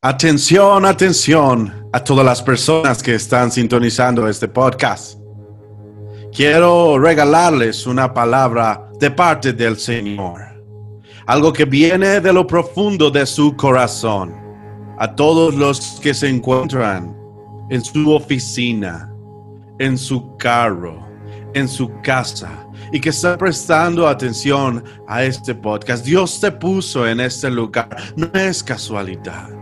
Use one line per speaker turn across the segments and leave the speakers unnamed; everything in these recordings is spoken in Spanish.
Atención, atención a todas las personas que están sintonizando este podcast. Quiero regalarles una palabra de parte del Señor. Algo que viene de lo profundo de su corazón. A todos los que se encuentran en su oficina, en su carro, en su casa y que están prestando atención a este podcast. Dios te puso en este lugar. No es casualidad.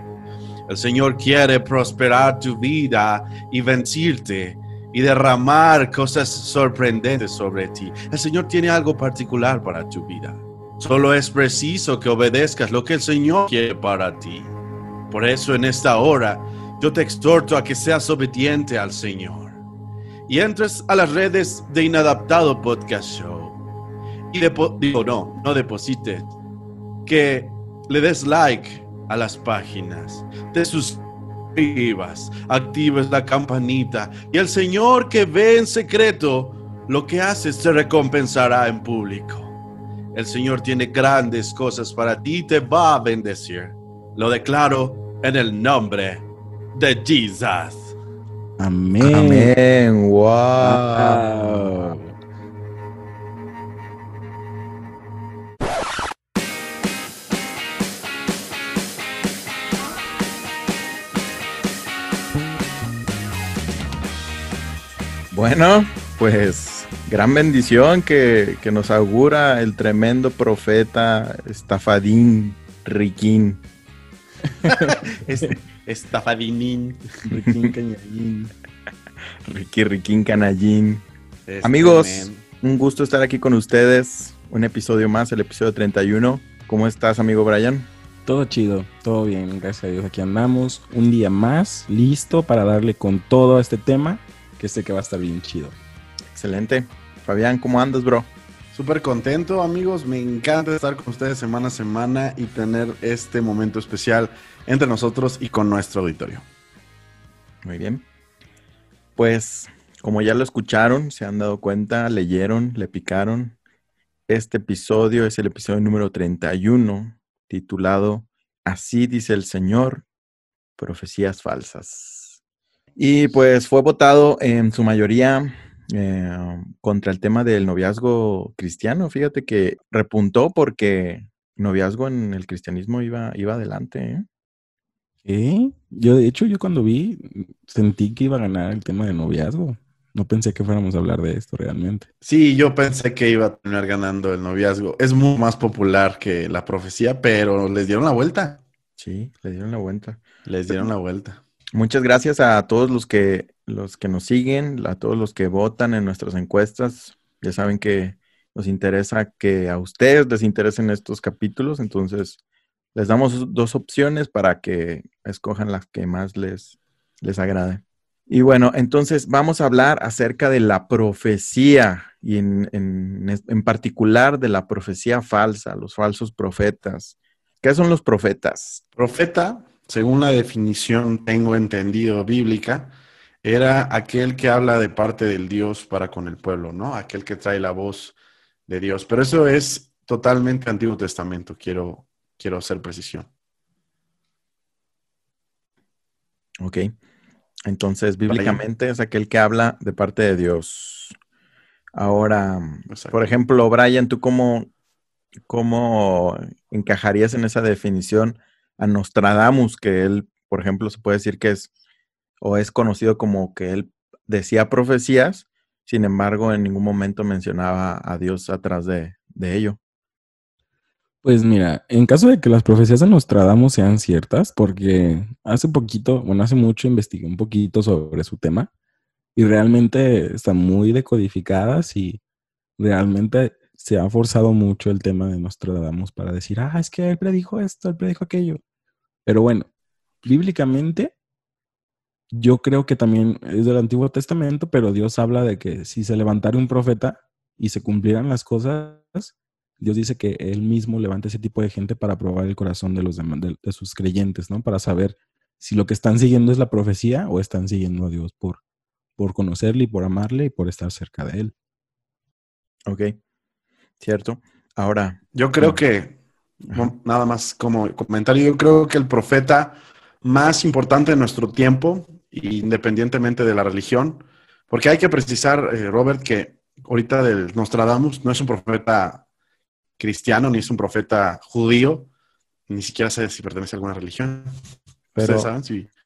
El Señor quiere prosperar tu vida y vencirte y derramar cosas sorprendentes sobre ti. El Señor tiene algo particular para tu vida. Solo es preciso que obedezcas lo que el Señor quiere para ti. Por eso en esta hora yo te exhorto a que seas obediente al Señor y entres a las redes de Inadaptado Podcast Show y digo no, no deposites, que le des like a las páginas, te suscribas, actives la campanita y el Señor que ve en secreto lo que haces te recompensará en público. El Señor tiene grandes cosas para ti y te va a bendecir. Lo declaro en el nombre de Jesus.
Amén.
Amén. Wow. Bueno, pues gran bendición que, nos augura el tremendo profeta Estafadín Riquín.
Estafadinín.
Riquín Cañallín.
Ricky Riquín Canallín. Amigos, un gusto estar aquí con ustedes. Un episodio más, el episodio 31. ¿Cómo estás, amigo Brian?
Todo chido, todo bien, gracias a Dios. Aquí andamos, un día más, listo para darle con todo a este tema que sé que va a estar bien chido.
Excelente. Fabián, ¿cómo andas, bro?
Súper contento, amigos. Me encanta estar con ustedes semana a semana y tener este momento especial entre nosotros y con nuestro auditorio.
Muy bien. Pues, como ya lo escucharon, se han dado cuenta, leyeron, le picaron. Este episodio es el episodio número 31, titulado Así dice el Señor, profecías falsas. Y pues fue votado en su mayoría eh, contra el tema del noviazgo cristiano. Fíjate que repuntó porque noviazgo en el cristianismo iba, iba adelante.
¿eh? Yo, de hecho, yo cuando vi, sentí que iba a ganar el tema de noviazgo. No pensé que fuéramos a hablar de esto realmente.
Sí, yo pensé que iba a terminar ganando el noviazgo. Es muy más popular que la profecía, pero les dieron la vuelta.
Sí, le dieron la vuelta.
Les dieron la vuelta.
Muchas gracias a todos los que, los que nos siguen, a todos los que votan en nuestras encuestas. Ya saben que nos interesa que a ustedes les interesen estos capítulos, entonces les damos dos opciones para que escojan las que más les, les agrade. Y bueno, entonces vamos a hablar acerca de la profecía y en, en, particular de la profecía falsa, los falsos profetas. ¿Qué son los profetas?
Profeta según la definición tengo entendido bíblica, era aquel que habla de parte del Dios para con el pueblo, ¿no? Aquel que trae la voz de Dios. Pero eso es totalmente Antiguo Testamento, quiero, quiero hacer precisión.
Ok. Entonces, bíblicamente es aquel que habla de parte de Dios. Ahora, por ejemplo, Brian, ¿tú cómo, cómo encajarías en esa definición a Nostradamus, que él, por ejemplo, se puede decir que es o es conocido como que él decía profecías, sin embargo, en ningún momento mencionaba a Dios atrás de, ello.
Pues mira, en caso de que las profecías de Nostradamus sean ciertas, porque hace poquito, bueno, hace mucho investigué un poquito sobre su tema y realmente están muy decodificadas y realmente se ha forzado mucho el tema de Nostradamus para decir, ah, es que él predijo esto, él predijo aquello. Pero bueno, bíblicamente, yo creo que también es del Antiguo Testamento, pero Dios habla de que si se levantara un profeta y se cumplieran las cosas, Dios dice que Él mismo levanta ese tipo de gente para probar el corazón de, los de, de sus creyentes, ¿no? Para saber si lo que están siguiendo es la profecía o están siguiendo a Dios por, por conocerle y por amarle y por estar cerca de Él.
Ok. ¿cierto? Ahora.
Yo creo que, nada más como comentario, yo creo que el profeta más importante de nuestro tiempo, independientemente de la religión, porque hay que precisar, eh, Robert, que ahorita del Nostradamus no es un profeta cristiano ni es un profeta judío, ni siquiera sé si pertenece a alguna religión.
Pero saben?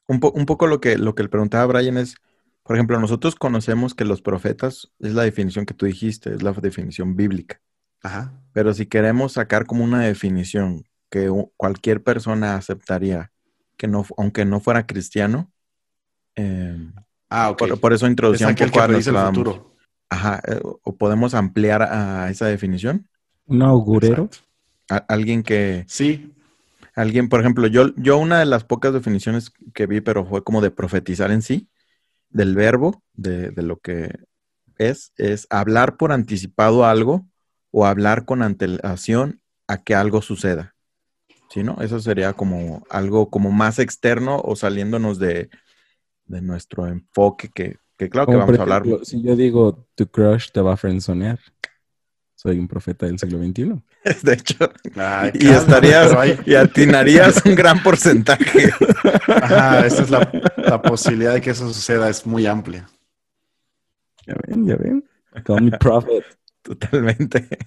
Un, un, poco lo que, lo que le preguntaba a Brian es, por ejemplo, nosotros conocemos que los profetas, es la definición que tú dijiste, es la definición bíblica.
Ajá.
Pero si queremos sacar como una definición que cualquier persona aceptaría, que no, aunque no fuera cristiano, eh,
ah, okay.
por, eso introducía un poco a
el futuro.
Ajá, eh, o podemos ampliar a esa definición.
Un augurero.
alguien que.
Sí.
Alguien, por ejemplo, yo, yo una de las pocas definiciones que vi, pero fue como de profetizar en sí, del verbo, de, de lo que es, es hablar por anticipado algo o hablar con antelación a que algo suceda. ¿Sí, no? Eso sería como algo como más externo o saliéndonos de, de nuestro enfoque que, que claro que vamos a hablar.
Si yo digo, tu crush te va a frenzonear soy un profeta del siglo XXI.
De hecho, y estarías y atinarías un gran porcentaje.
Ajá, esa es la, posibilidad de que eso suceda, es muy amplia.
Ya ven, ya ven. Call me prophet.
Totalmente.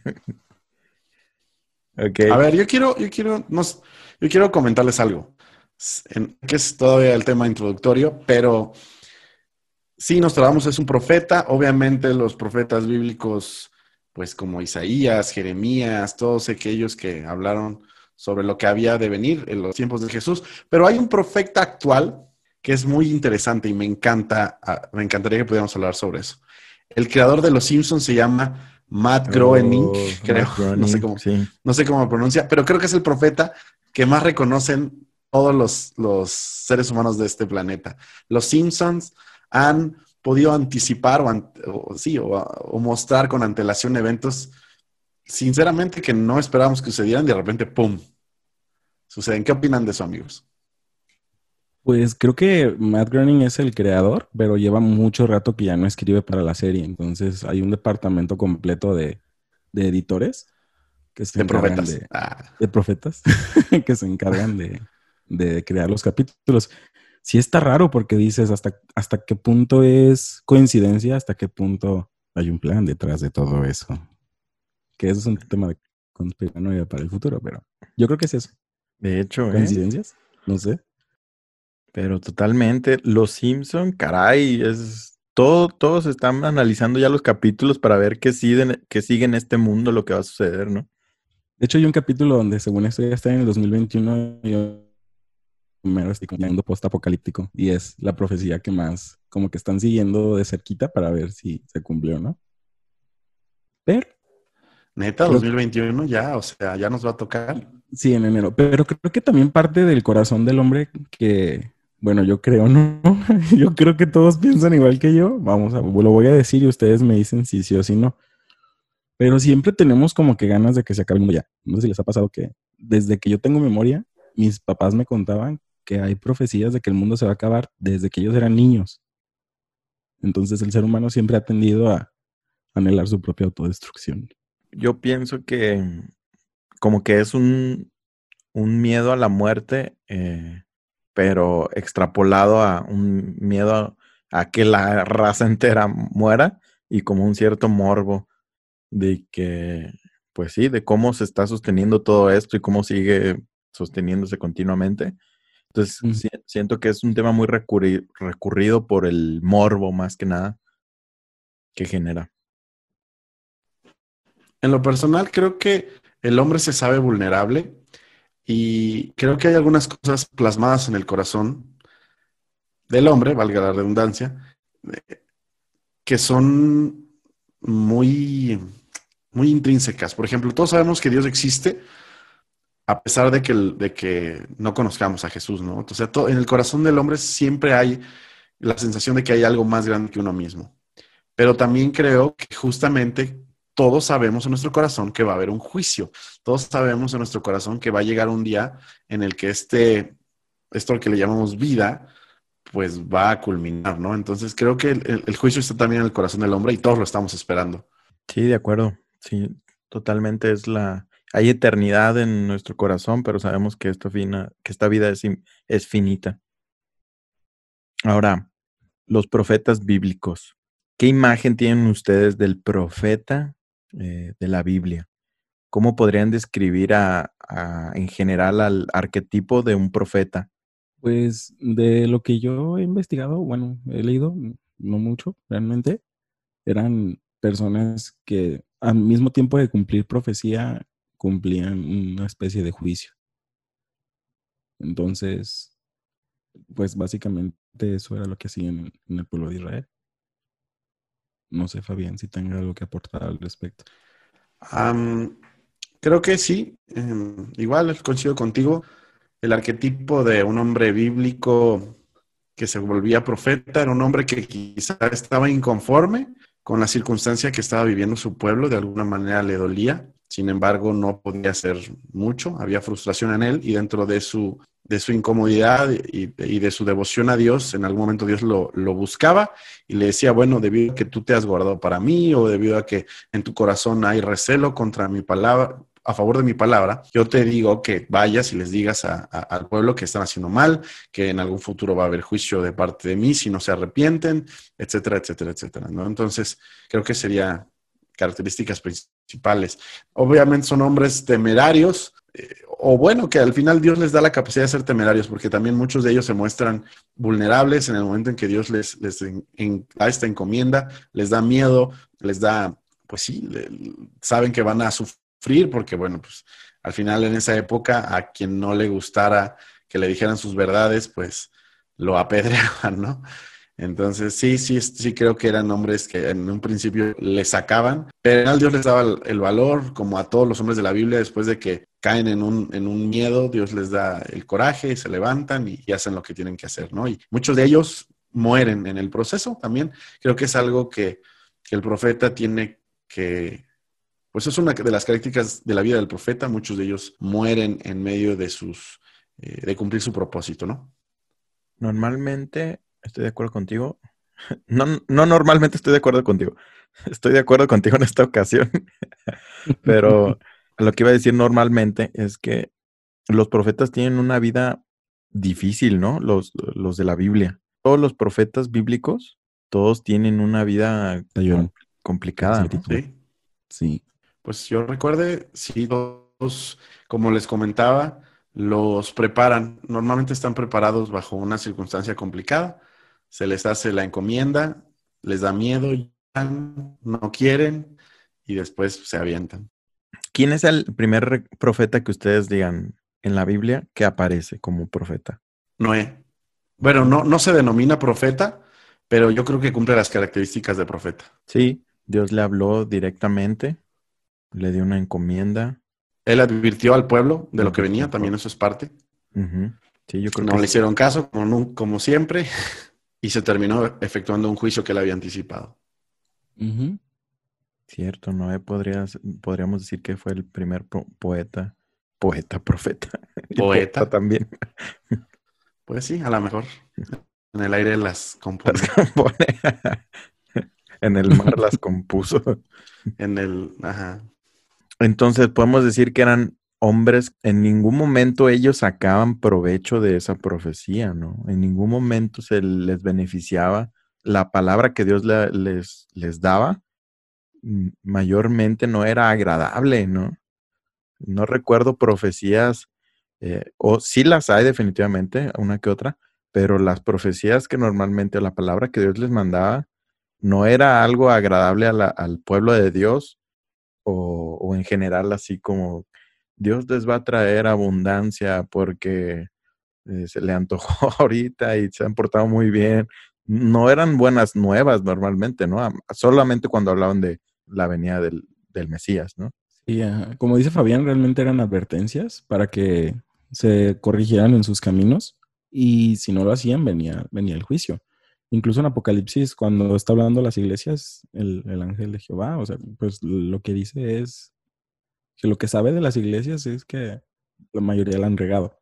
Okay. A ver, yo quiero, yo quiero, yo quiero comentarles algo, que es todavía el tema introductorio, pero sí, Nostradamus es un profeta. Obviamente los profetas bíblicos pues como Isaías, Jeremías, todos aquellos que hablaron sobre lo que había de venir en los tiempos de Jesús. Pero hay un profeta actual que es muy interesante y me encanta, ah, me encantaría que pudiéramos hablar sobre eso. El creador de Los Simpsons se llama Matt Groening, oh, creo, no, sé cómo, no sé cómo pronuncia, pero creo que es el profeta que más reconocen todos los, los seres humanos de este planeta. Los Simpsons han podido anticipar o, sí, o, mostrar con antelación eventos, sinceramente, que no esperábamos que sucedieran, de repente, ¡pum! Suceden. ¿Qué opinan de eso, amigos?
Pues creo que Matt Groening es el creador, pero lleva mucho rato que ya no escribe para la serie. Entonces hay un departamento completo de, editores que se
de profetas.
De, ah. de profetas que se encargan de, de, crear los capítulos sí está raro porque dices hasta, hasta qué punto es coincidencia, hasta qué punto hay un plan detrás de todo eso. Que eso es un tema de conspiranoia para el futuro, pero yo creo que es eso.
De hecho,
¿eh? ¿coincidencias? No sé.
Pero totalmente, Los Simpson, caray, es todo, todos están analizando ya los capítulos para ver qué siguen, qué sigue en este mundo, lo que va a suceder, ¿no?
De hecho, hay un capítulo donde, según esto, ya está en el 2021 y primero estoy contando post-apocalíptico y es la profecía que más como que están siguiendo de cerquita para ver si se cumplió, ¿no? Pero...
Neta, 2021 ya, o sea, ya nos va a tocar.
Sí, en enero. Pero creo que también parte del corazón del hombre que, bueno, yo creo, ¿no? yo creo que todos piensan igual que yo. Vamos a, lo voy a decir y ustedes me dicen si sí o si no. Pero siempre tenemos como que ganas de que se acabe el mundo ya. No sé si les ha pasado que desde que yo tengo memoria, mis papás me contaban que hay profecías de que el mundo se va a acabar desde que ellos eran niños. Entonces el ser humano siempre ha tendido a anhelar su propia autodestrucción.
Yo pienso que como que es un, miedo a la muerte, eh, pero extrapolado a un miedo a, que la raza entera muera y como un cierto morbo de que, pues sí, de cómo se está sosteniendo todo esto y cómo sigue sosteniéndose continuamente. Entonces, siento que es un tema muy recurrido por el morbo más que nada que genera.
En lo personal, creo que el hombre se sabe vulnerable y creo que hay algunas cosas plasmadas en el corazón del hombre, valga la redundancia, eh, que son muy, muy intrínsecas. Por ejemplo, todos sabemos que Dios existe, a pesar de que, de que no conozcamos a Jesús, ¿no? O sea, en el corazón del hombre siempre hay la sensación de que hay algo más grande que uno mismo. Pero también creo que justamente todos sabemos en nuestro corazón que va a haber un juicio. Todos sabemos en nuestro corazón que va a llegar un día en el que este, esto que le llamamos vida, pues va a culminar, ¿no? Entonces creo que el, juicio está también en el corazón del hombre y todos lo estamos esperando.
Sí, de acuerdo. Sí, totalmente es la, hay eternidad en nuestro corazón, pero sabemos que, esto fina, que esta vida es, es finita. Ahora, los profetas bíblicos. ¿Qué imagen tienen ustedes del profeta eh, de la Biblia? ¿Cómo podrían describir a, en general al arquetipo de un profeta?
Pues de lo que yo he investigado, bueno, he leído, no mucho realmente, eran personas que al mismo tiempo de cumplir profecía, cumplían una especie de juicio. Entonces, pues básicamente eso era lo que hacían en el pueblo de Israel. No sé, Fabián, si tenga algo que aportar al respecto.
creo que sí. Em, igual coincido contigo. El arquetipo de un hombre bíblico que se volvía profeta era un hombre que quizá estaba inconforme con la circunstancia que estaba viviendo su pueblo, de alguna manera le dolía, sin embargo no podía hacer mucho, había frustración en él y dentro de su de su incomodidad y, de su devoción a Dios, en algún momento Dios lo, buscaba y le decía, bueno, debido a que tú te has guardado para mí o debido a que en tu corazón hay recelo contra mi palabra, a favor de mi palabra, yo te digo que vayas y les digas al pueblo que están haciendo mal, que en algún futuro va a haber juicio de parte de mí si no se arrepienten, etcétera, etcétera, etcétera. ¿no? Entonces, creo que sería características principales. Obviamente son hombres temerarios, eh, o bueno, que al final Dios les da la capacidad de ser temerarios, porque también muchos de ellos se muestran vulnerables en el momento en que Dios les, les da esta encomienda, les da miedo, les da, pues sí, saben que van a sufrir, porque bueno, pues al final en esa época a quien no le gustara que le dijeran sus verdades, pues lo apedreaban, ¿no? Entonces, sí, sí, sí creo que eran hombres que en un principio le sacaban, pero Dios les daba el, valor, como a todos los hombres de la Biblia, después de que caen en un, en un miedo, Dios les da el coraje se levantan y, hacen lo que tienen que hacer, ¿no? Y muchos de ellos mueren en el proceso también. Creo que es algo que, el profeta tiene que, pues es una de las características de la vida del profeta, muchos de ellos mueren en medio de sus, eh, de cumplir su propósito, ¿no?
Normalmente Estoy de acuerdo contigo. No, no normalmente estoy de acuerdo contigo. Estoy de acuerdo contigo en esta ocasión. Pero lo que iba a decir normalmente es que los profetas tienen una vida difícil, ¿no? Los, los de la Biblia. Todos los profetas bíblicos, todos tienen una vida complicada.
Sí. Sí. Pues yo recuerde, sí, todos, como les comentaba, los preparan. Normalmente están preparados bajo una circunstancia complicada se les hace la encomienda, les da miedo, no quieren y después se avientan.
¿Quién es el primer profeta que ustedes digan en la Biblia que aparece como profeta?
Noé. Bueno, no, no se denomina profeta, pero yo creo que cumple las características de profeta.
Sí, Dios le habló directamente, le dio una encomienda.
Él advirtió al pueblo de lo que venía, también eso es parte.
Sí, yo creo
no le hicieron caso, como, como siempre. y se terminó efectuando un juicio que él había anticipado.
Cierto, Noé podría, podríamos decir que fue el primer poeta, poeta, profeta.
Poeta
también.
Pues sí, a lo mejor. En el aire las compone.
en el mar las compuso.
en el, ajá.
Entonces podemos decir que eran hombres, en ningún momento ellos sacaban provecho de esa profecía, ¿no? En ningún momento se les beneficiaba la palabra que Dios les, les daba, mm, mayormente no era agradable, ¿no? No recuerdo profecías, eh, o sí las hay definitivamente, una que otra, pero las profecías que normalmente, la palabra que Dios les mandaba, no era algo agradable al pueblo de Dios o, o en general así como Dios les va a traer abundancia porque eh, se le antojó ahorita y se han portado muy bien. No eran buenas nuevas normalmente, ¿no? Solamente cuando hablaban de la venida del, Mesías, ¿no?
Sí, como dice Fabián, realmente eran advertencias para que se corrigieran en sus caminos y si no lo hacían venía, venía el juicio. Incluso en Apocalipsis, cuando está hablando las iglesias, el, el ángel de Jehová, o sea, pues lo que dice es, que lo que sabe de las iglesias es que la mayoría la han regado.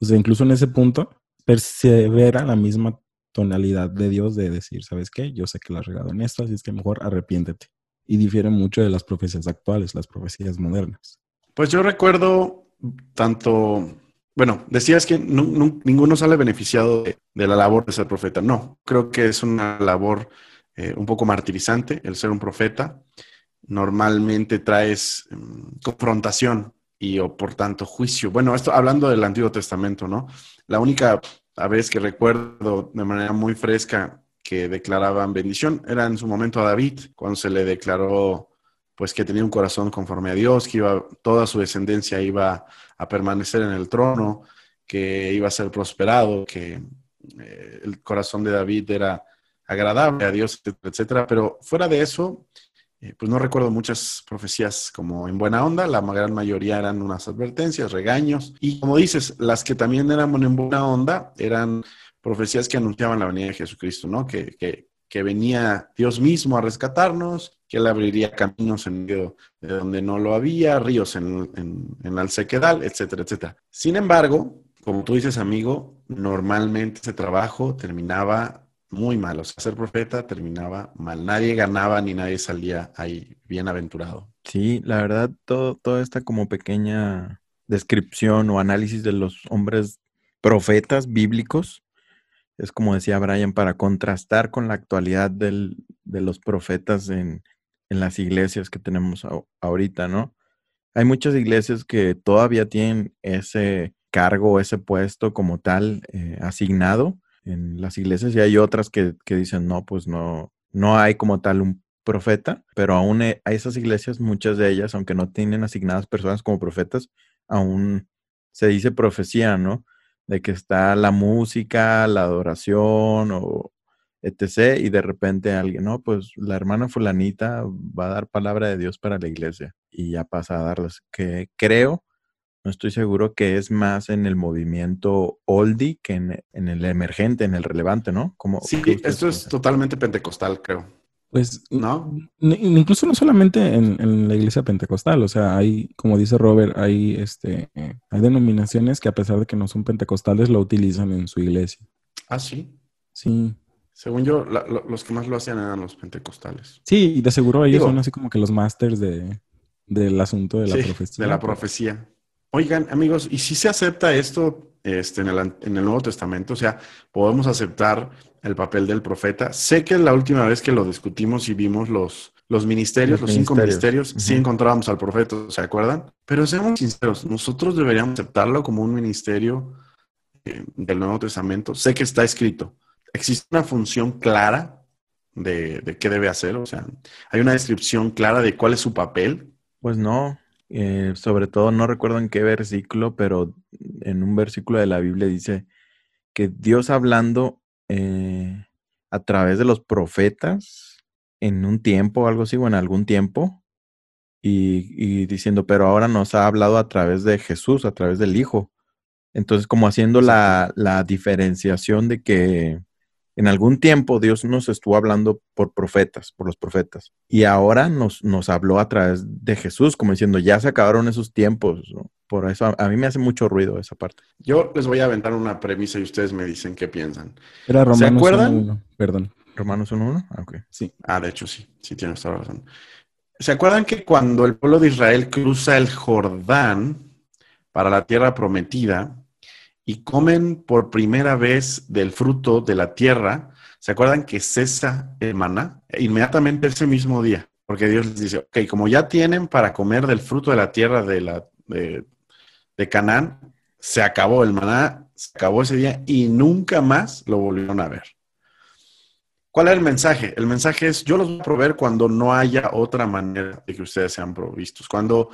O sea, incluso en ese punto, persevera la misma tonalidad de Dios de decir, ¿sabes qué? Yo sé que la has regado en esto, así es que mejor arrepiéntete. Y difiere mucho de las profecías actuales, las profecías modernas.
Pues yo recuerdo tanto, bueno, decías que ninguno sale beneficiado de, la labor de ser profeta. No, creo que es una labor eh, un poco martirizante el ser un profeta. Normalmente traes mm, confrontación y o por tanto juicio. Bueno, esto hablando del Antiguo Testamento, ¿no? La única vez que recuerdo de manera muy fresca que declaraban bendición era en su momento a David, cuando se le declaró pues que tenía un corazón conforme a Dios, que iba, toda su descendencia iba a permanecer en el trono, que iba a ser prosperado, que eh, el corazón de David era agradable a Dios, etcétera. Pero fuera de eso, eh, pues no recuerdo muchas profecías como en buena onda, la gran mayoría eran unas advertencias, regaños, y como dices, las que también eran en buena onda eran profecías que anunciaban la venida de Jesucristo, ¿no? Que, que, que venía Dios mismo a rescatarnos, que Él abriría caminos en medio de donde no lo había, ríos en, en, en el sequedal, etcétera, etcétera. Sin embargo, como tú dices, amigo, normalmente ese trabajo terminaba muy mal. O sea, ser profeta terminaba mal. Nadie ganaba ni nadie salía ahí bienaventurado.
Sí, la verdad, todo, toda esta como pequeña descripción o análisis de los hombres profetas bíblicos es como decía Brian, para contrastar con la actualidad de los profetas en, las iglesias que tenemos ahorita, ¿no? Hay muchas iglesias que todavía tienen ese cargo, ese puesto como tal eh, asignado en las iglesias y hay otras que, dicen, no, pues no, no hay como tal un profeta, pero aún hay esas iglesias, muchas de ellas, aunque no tienen asignadas personas como profetas, aún se dice profecía, ¿no? de que está la música, la adoración o etc. Y de repente alguien, no, pues la hermana fulanita va a dar palabra de Dios para la iglesia y ya pasa a darles, que creo, no estoy seguro que es más en el movimiento oldie que en, el emergente, en el relevante, ¿no?
Como, sí, esto es totalmente pentecostal, creo.
Pues no, incluso no solamente en, la iglesia pentecostal, o sea, hay, como dice Robert, hay este, hay denominaciones que a pesar de que no son pentecostales lo utilizan en su iglesia.
Ah, sí.
Sí.
Según yo, los que más lo hacían eran los pentecostales.
Sí, y de seguro ellos son así como que los másters de, del asunto de la profecía.
De la profecía. Oigan, amigos, ¿y si se acepta esto este, en, el, en el Nuevo Testamento? O sea, podemos aceptar el papel del profeta. Sé que la última vez que lo discutimos y vimos los, los ministerios, los, cinco ministerios, sí encontrábamos al profeta, ¿se acuerdan? Pero seamos sinceros, nosotros deberíamos aceptarlo como un ministerio eh, del Nuevo Testamento. Sé que está escrito. ¿Existe una función clara de, de, qué debe hacer? O sea, ¿hay una descripción clara de cuál es su papel?
Pues no. Eh, sobre todo, no recuerdo en qué versículo, pero en un versículo de la Biblia dice que Dios hablando eh, a través de los profetas en un tiempo, algo así, o en algún tiempo, y, diciendo, pero ahora nos ha hablado a través de Jesús, a través del Hijo. Entonces, como haciendo la, la diferenciación de que en algún tiempo Dios nos estuvo hablando por profetas, por los profetas, y ahora nos, nos habló a través de Jesús, como diciendo, ya se acabaron esos tiempos. ¿no? Por eso a, mí me hace mucho ruido esa parte.
Yo les voy a aventar una premisa y ustedes me dicen qué piensan.
Era Romanos ¿Se acuerdan? Perdón.
¿Romanos 1.1?
Ah, ok. Sí. Ah, de hecho sí, sí tienes toda razón. ¿Se acuerdan que cuando el pueblo de Israel cruza el Jordán para la tierra prometida y comen por primera vez del fruto de la tierra, ¿se acuerdan que cesa el maná? Inmediatamente ese mismo día, porque Dios les dice, ok, como ya tienen para comer del fruto de la tierra de la, Canaán, se acabó el maná, se acabó ese día y nunca más lo volvieron a ver. ¿Cuál es el mensaje? El mensaje es, yo los voy a proveer cuando no haya otra manera de que ustedes sean provistos. Cuando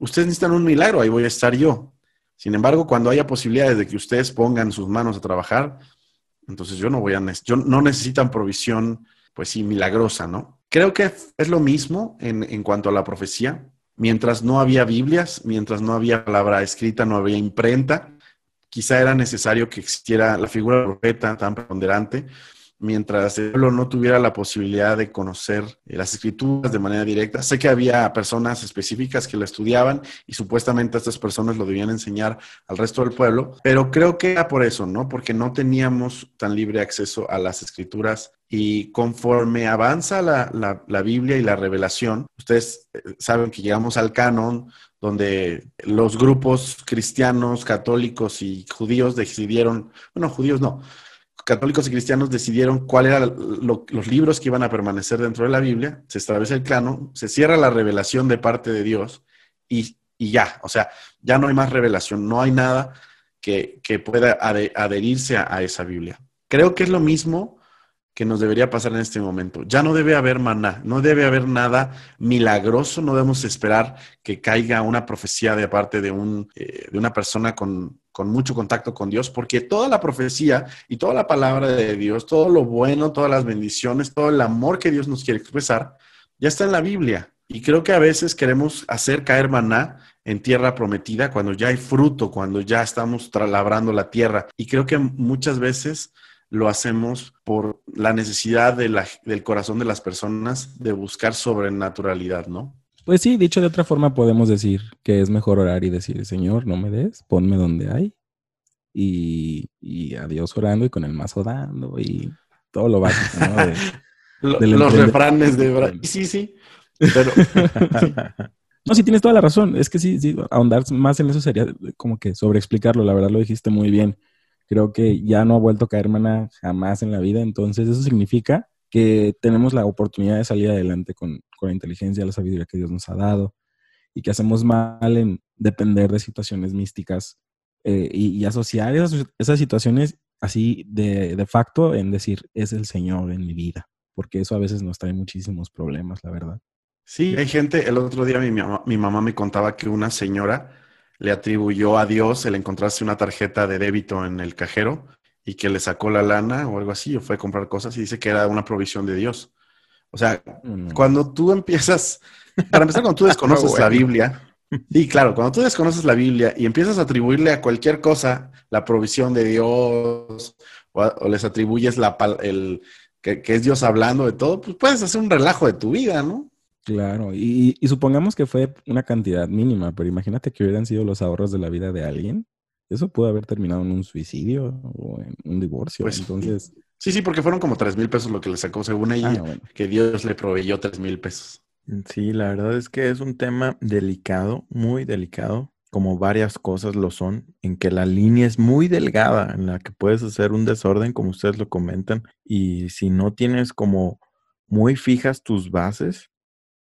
ustedes necesitan un milagro, ahí voy a estar yo. Sin embargo, cuando haya posibilidades de que ustedes pongan sus manos a trabajar, entonces yo no voy a, yo no necesitan provisión, pues sí, milagrosa, ¿no? Creo que es lo mismo en, en cuanto a la profecía mientras no había Biblias, mientras no había palabra escrita, no había imprenta, quizá era necesario que existiera la figura profeta tan preponderante, mientras el pueblo no tuviera la posibilidad de conocer eh, las escrituras de manera directa. Sé que había personas específicas que lo estudiaban y supuestamente estas personas lo debían enseñar al resto del pueblo, pero creo que era por eso, ¿no? Porque no teníamos tan libre acceso a las escrituras y conforme avanza la, la, Biblia y la revelación, ustedes eh, saben que llegamos al canon donde los grupos cristianos, católicos y judíos decidieron, bueno, judíos no, católicos y cristianos decidieron cuáles eran los libros que iban a permanecer dentro de la Biblia, se establece el canon, se cierra la revelación de parte de Dios y, ya, o sea, ya no hay más revelación, no hay nada que, pueda adherirse a, esa Biblia. Creo que es lo mismo que nos debería pasar en este momento. Ya no debe haber maná, no debe haber nada milagroso, no debemos esperar que caiga una profecía de parte de, un, eh, de una persona con, con mucho contacto con Dios, porque toda la profecía y toda la palabra de Dios, todo lo bueno, todas las bendiciones, todo el amor que Dios nos quiere expresar, ya está en la Biblia. Y creo que a veces queremos hacer caer maná en tierra prometida cuando ya hay fruto, cuando ya estamos labrando la tierra. Y creo que muchas veces lo hacemos por la necesidad del corazón de las personas de buscar sobrenaturalidad, ¿no?
Pues sí, dicho de otra forma, podemos decir que es mejor orar y decir, Señor, no me des, ponme donde hay. Y, y a Dios orando y con el mazo dando y todo lo básico,
¿no? los refranes de... Sí, sí. Pero...
No, sí tienes toda la razón. Es que sí, sí, ahondar más en eso sería como que sobreexplicarlo. La verdad lo dijiste muy bien. Creo que ya no ha vuelto a caer mana jamás en la vida. Entonces, eso significa que tenemos la oportunidad de salir adelante con, la inteligencia, la sabiduría que Dios nos ha dado y que hacemos mal en depender de situaciones místicas eh, y, asociar esas, situaciones así de, de, facto en decir, es el Señor en mi vida, porque eso a veces nos trae muchísimos problemas, la verdad.
Sí, hay gente, el otro día mi, mi mamá me contaba que una señora le atribuyó a Dios el encontrarse una tarjeta de débito en el cajero y que le sacó la lana o algo así, o fue a comprar cosas y dice que era una provisión de Dios. O sea, mm. cuando tú empiezas, para empezar, cuando tú desconoces la Biblia, sí, claro, cuando tú desconoces la Biblia y empiezas a atribuirle a cualquier cosa la provisión de Dios o, les atribuyes la, el, que, es Dios hablando de todo, pues puedes hacer un relajo de tu vida, ¿no?
Claro, y, y, supongamos que fue una cantidad mínima, pero imagínate que hubieran sido los ahorros de la vida de alguien. Eso pudo haber terminado en un suicidio o en un divorcio. Pues, Entonces.
Sí, sí, porque fueron como tres mil pesos lo que le sacó, según ella, ah, que Dios le proveyó tres mil pesos.
Sí, la verdad es que es un tema delicado, muy delicado, como varias cosas lo son, en que la línea es muy delgada, en la que puedes hacer un desorden, como ustedes lo comentan, y si no tienes como muy fijas tus bases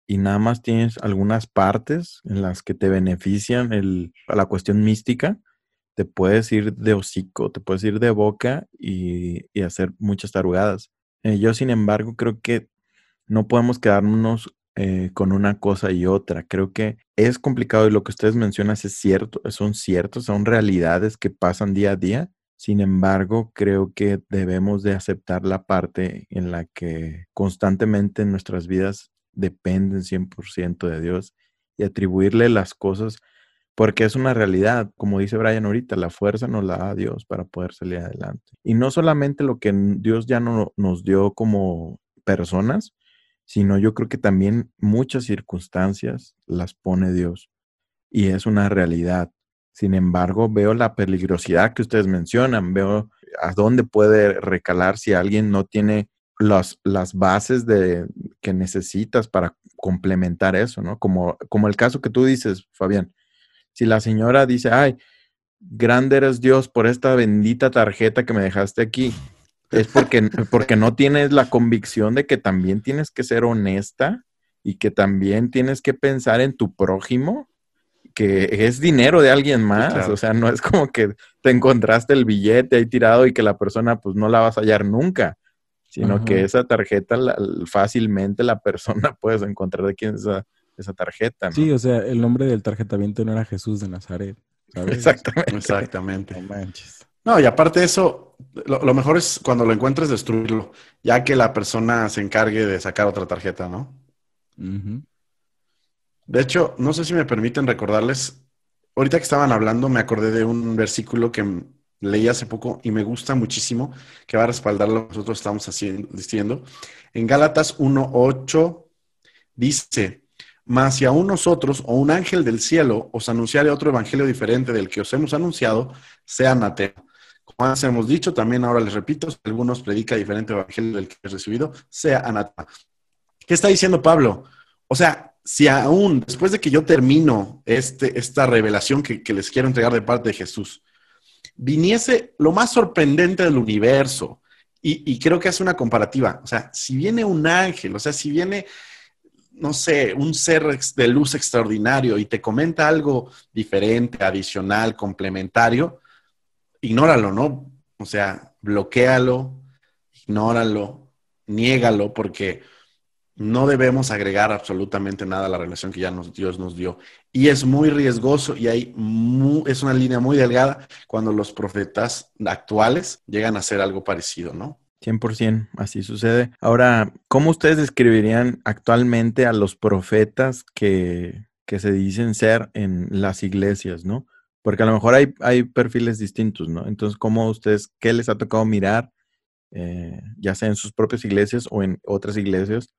y nada más tienes algunas partes en las que te benefician el, la cuestión mística, te puedes ir de hocico, te puedes ir de boca y, hacer muchas tarugadas. Eh, yo, sin embargo, creo que no podemos quedarnos eh, con una cosa y otra. Creo que es complicado y lo que ustedes mencionan es cierto, son ciertos, son realidades que pasan día a día. Sin embargo, creo que debemos de aceptar la parte en la que constantemente nuestras vidas dependen 100% de Dios y atribuirle las cosas porque es una realidad, como dice Brian ahorita, la fuerza nos la da Dios para poder salir adelante. Y no solamente lo que Dios ya no, nos dio como personas, sino yo creo que también muchas circunstancias las pone Dios. Y es una realidad. Sin embargo, veo la peligrosidad que ustedes mencionan, veo a dónde puede recalar si alguien no tiene las, las bases de, que necesitas para complementar eso, ¿no? Como, como el caso que tú dices, Fabián si la señora dice, ay, grande eres Dios por esta bendita tarjeta que me dejaste aquí, es porque, porque no tienes la convicción de que también tienes que ser honesta y que también tienes que pensar en tu prójimo, que es dinero de alguien más. O sea, no es como que te encontraste el billete ahí tirado y que la persona pues no la vas a hallar nunca, sino que esa tarjeta fácilmente la persona puedes encontrar de quién es esa esa tarjeta.
Sí, o sea, el nombre del tarjetamiento no era Jesús de Nazaret.
Exactamente. Exactamente. No manches. No, y aparte de eso, lo, mejor es cuando lo encuentres destruirlo, ya que la persona se encargue de sacar otra tarjeta, ¿no? De hecho, no sé si me permiten recordarles, ahorita que estaban hablando, me acordé de un versículo que leí hace poco y me gusta muchísimo, que va a respaldar lo que nosotros estamos haciendo, diciendo. En Gálatas 1.8 dice, mas si aún nosotros o un ángel del cielo os anunciare otro evangelio diferente del que os hemos anunciado, sea anatema. Como antes hemos dicho, también ahora les repito, si algunos predica diferente evangelio del que he recibido, sea anatema. ¿Qué está diciendo Pablo? O sea, si aún después de que yo termino este, esta revelación que, les quiero entregar de parte de Jesús, viniese lo más sorprendente del universo, y, y, creo que hace una comparativa, o sea, si viene un ángel, o sea, si viene, no sé, un ser de luz extraordinario y te comenta algo diferente, adicional, complementario, ignóralo, ¿no? O sea, bloquealo, ignóralo, niégalo, porque no debemos agregar absolutamente nada a la relación que ya nos, Dios nos dio. Y es muy riesgoso y hay es una línea muy delgada cuando los profetas actuales llegan a hacer algo parecido, ¿no?
100%, así sucede. Ahora, ¿cómo ustedes describirían actualmente a los profetas que, que se dicen ser en las iglesias, no? Porque a lo mejor hay, hay perfiles distintos, ¿no? Entonces, ¿cómo ustedes, qué les ha tocado mirar, eh, ya sea en sus propias iglesias o en otras iglesias,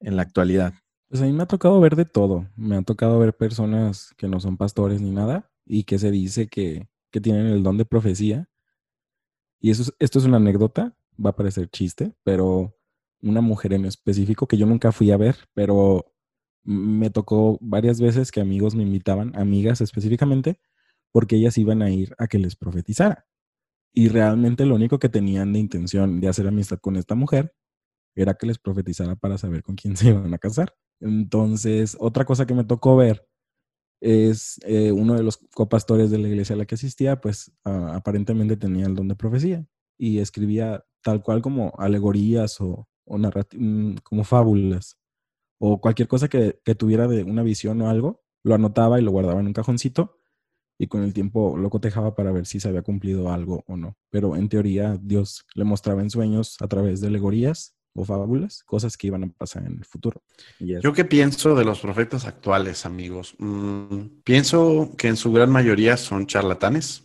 en la actualidad?
Pues a mí me ha tocado ver de todo. Me ha tocado ver personas que no son pastores ni nada y que se dice que, que tienen el don de profecía. Y eso esto es una anécdota, va a parecer chiste, pero una mujer en específico que yo nunca fui a ver, pero me tocó varias veces que amigos me invitaban, amigas específicamente, porque ellas iban a ir a que les profetizara. Y realmente lo único que tenían de intención de hacer amistad con esta mujer era que les profetizara para saber con quién se iban a casar. Entonces, otra cosa que me tocó ver es eh, uno de los copastores de la iglesia a la que asistía, pues aparentemente tenía el don de profecía y escribía tal cual como alegorías o, o mm, como fábulas o cualquier cosa que, tuviera de una visión o algo, lo anotaba y lo guardaba en un cajoncito y con el tiempo lo cotejaba para ver si se había cumplido algo o no. Pero en teoría Dios le mostraba en sueños a través de alegorías o fábulas, cosas que iban a pasar en el futuro.
Yo qué pienso de los profetas actuales, amigos. Mm, pienso que en su gran mayoría son charlatanes.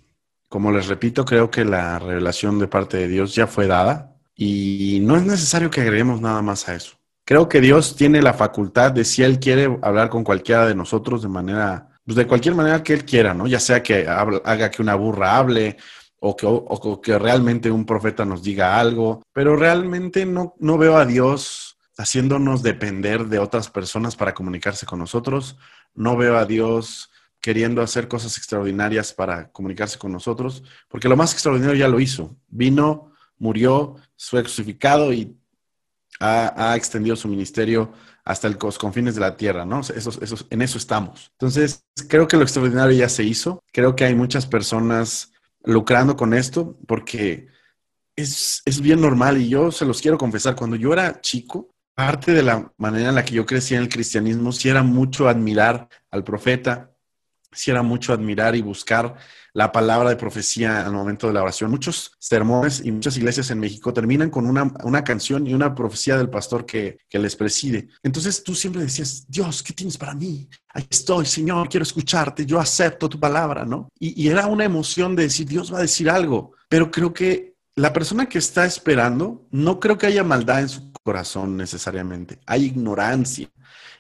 Como les repito, creo que la revelación de parte de Dios ya fue dada y no es necesario que agreguemos nada más a eso. Creo que Dios tiene la facultad de si Él quiere hablar con cualquiera de nosotros de manera, pues de cualquier manera que Él quiera, ¿no? Ya sea que haga que una burra hable o que, realmente un profeta nos diga algo, pero realmente no, no veo a Dios haciéndonos depender de otras personas para comunicarse con nosotros, no veo a Dios queriendo hacer cosas extraordinarias para comunicarse con nosotros, porque lo más extraordinario ya lo hizo. Vino, murió, fue crucificado y ha, extendido su ministerio hasta los confines de la tierra, ¿no? en eso estamos. Entonces, creo que lo extraordinario ya se hizo. Creo que hay muchas personas lucrando con esto porque es, bien normal y yo se los quiero confesar, cuando yo era chico, parte de la manera en la que yo crecí en el cristianismo, sí era mucho admirar al profeta, sí era mucho admirar y buscar la palabra de profecía al momento de la oración. Muchos sermones y muchas iglesias en México terminan con una, canción y una profecía del pastor que, les preside. Entonces tú siempre decías, Dios, ¿qué tienes para mí? Ahí estoy, Señor, quiero escucharte, yo acepto tu palabra, ¿no? Y, y era una emoción de decir, Dios va a decir algo, pero creo que la persona que está esperando, no creo que haya maldad en su corazón necesariamente, hay ignorancia.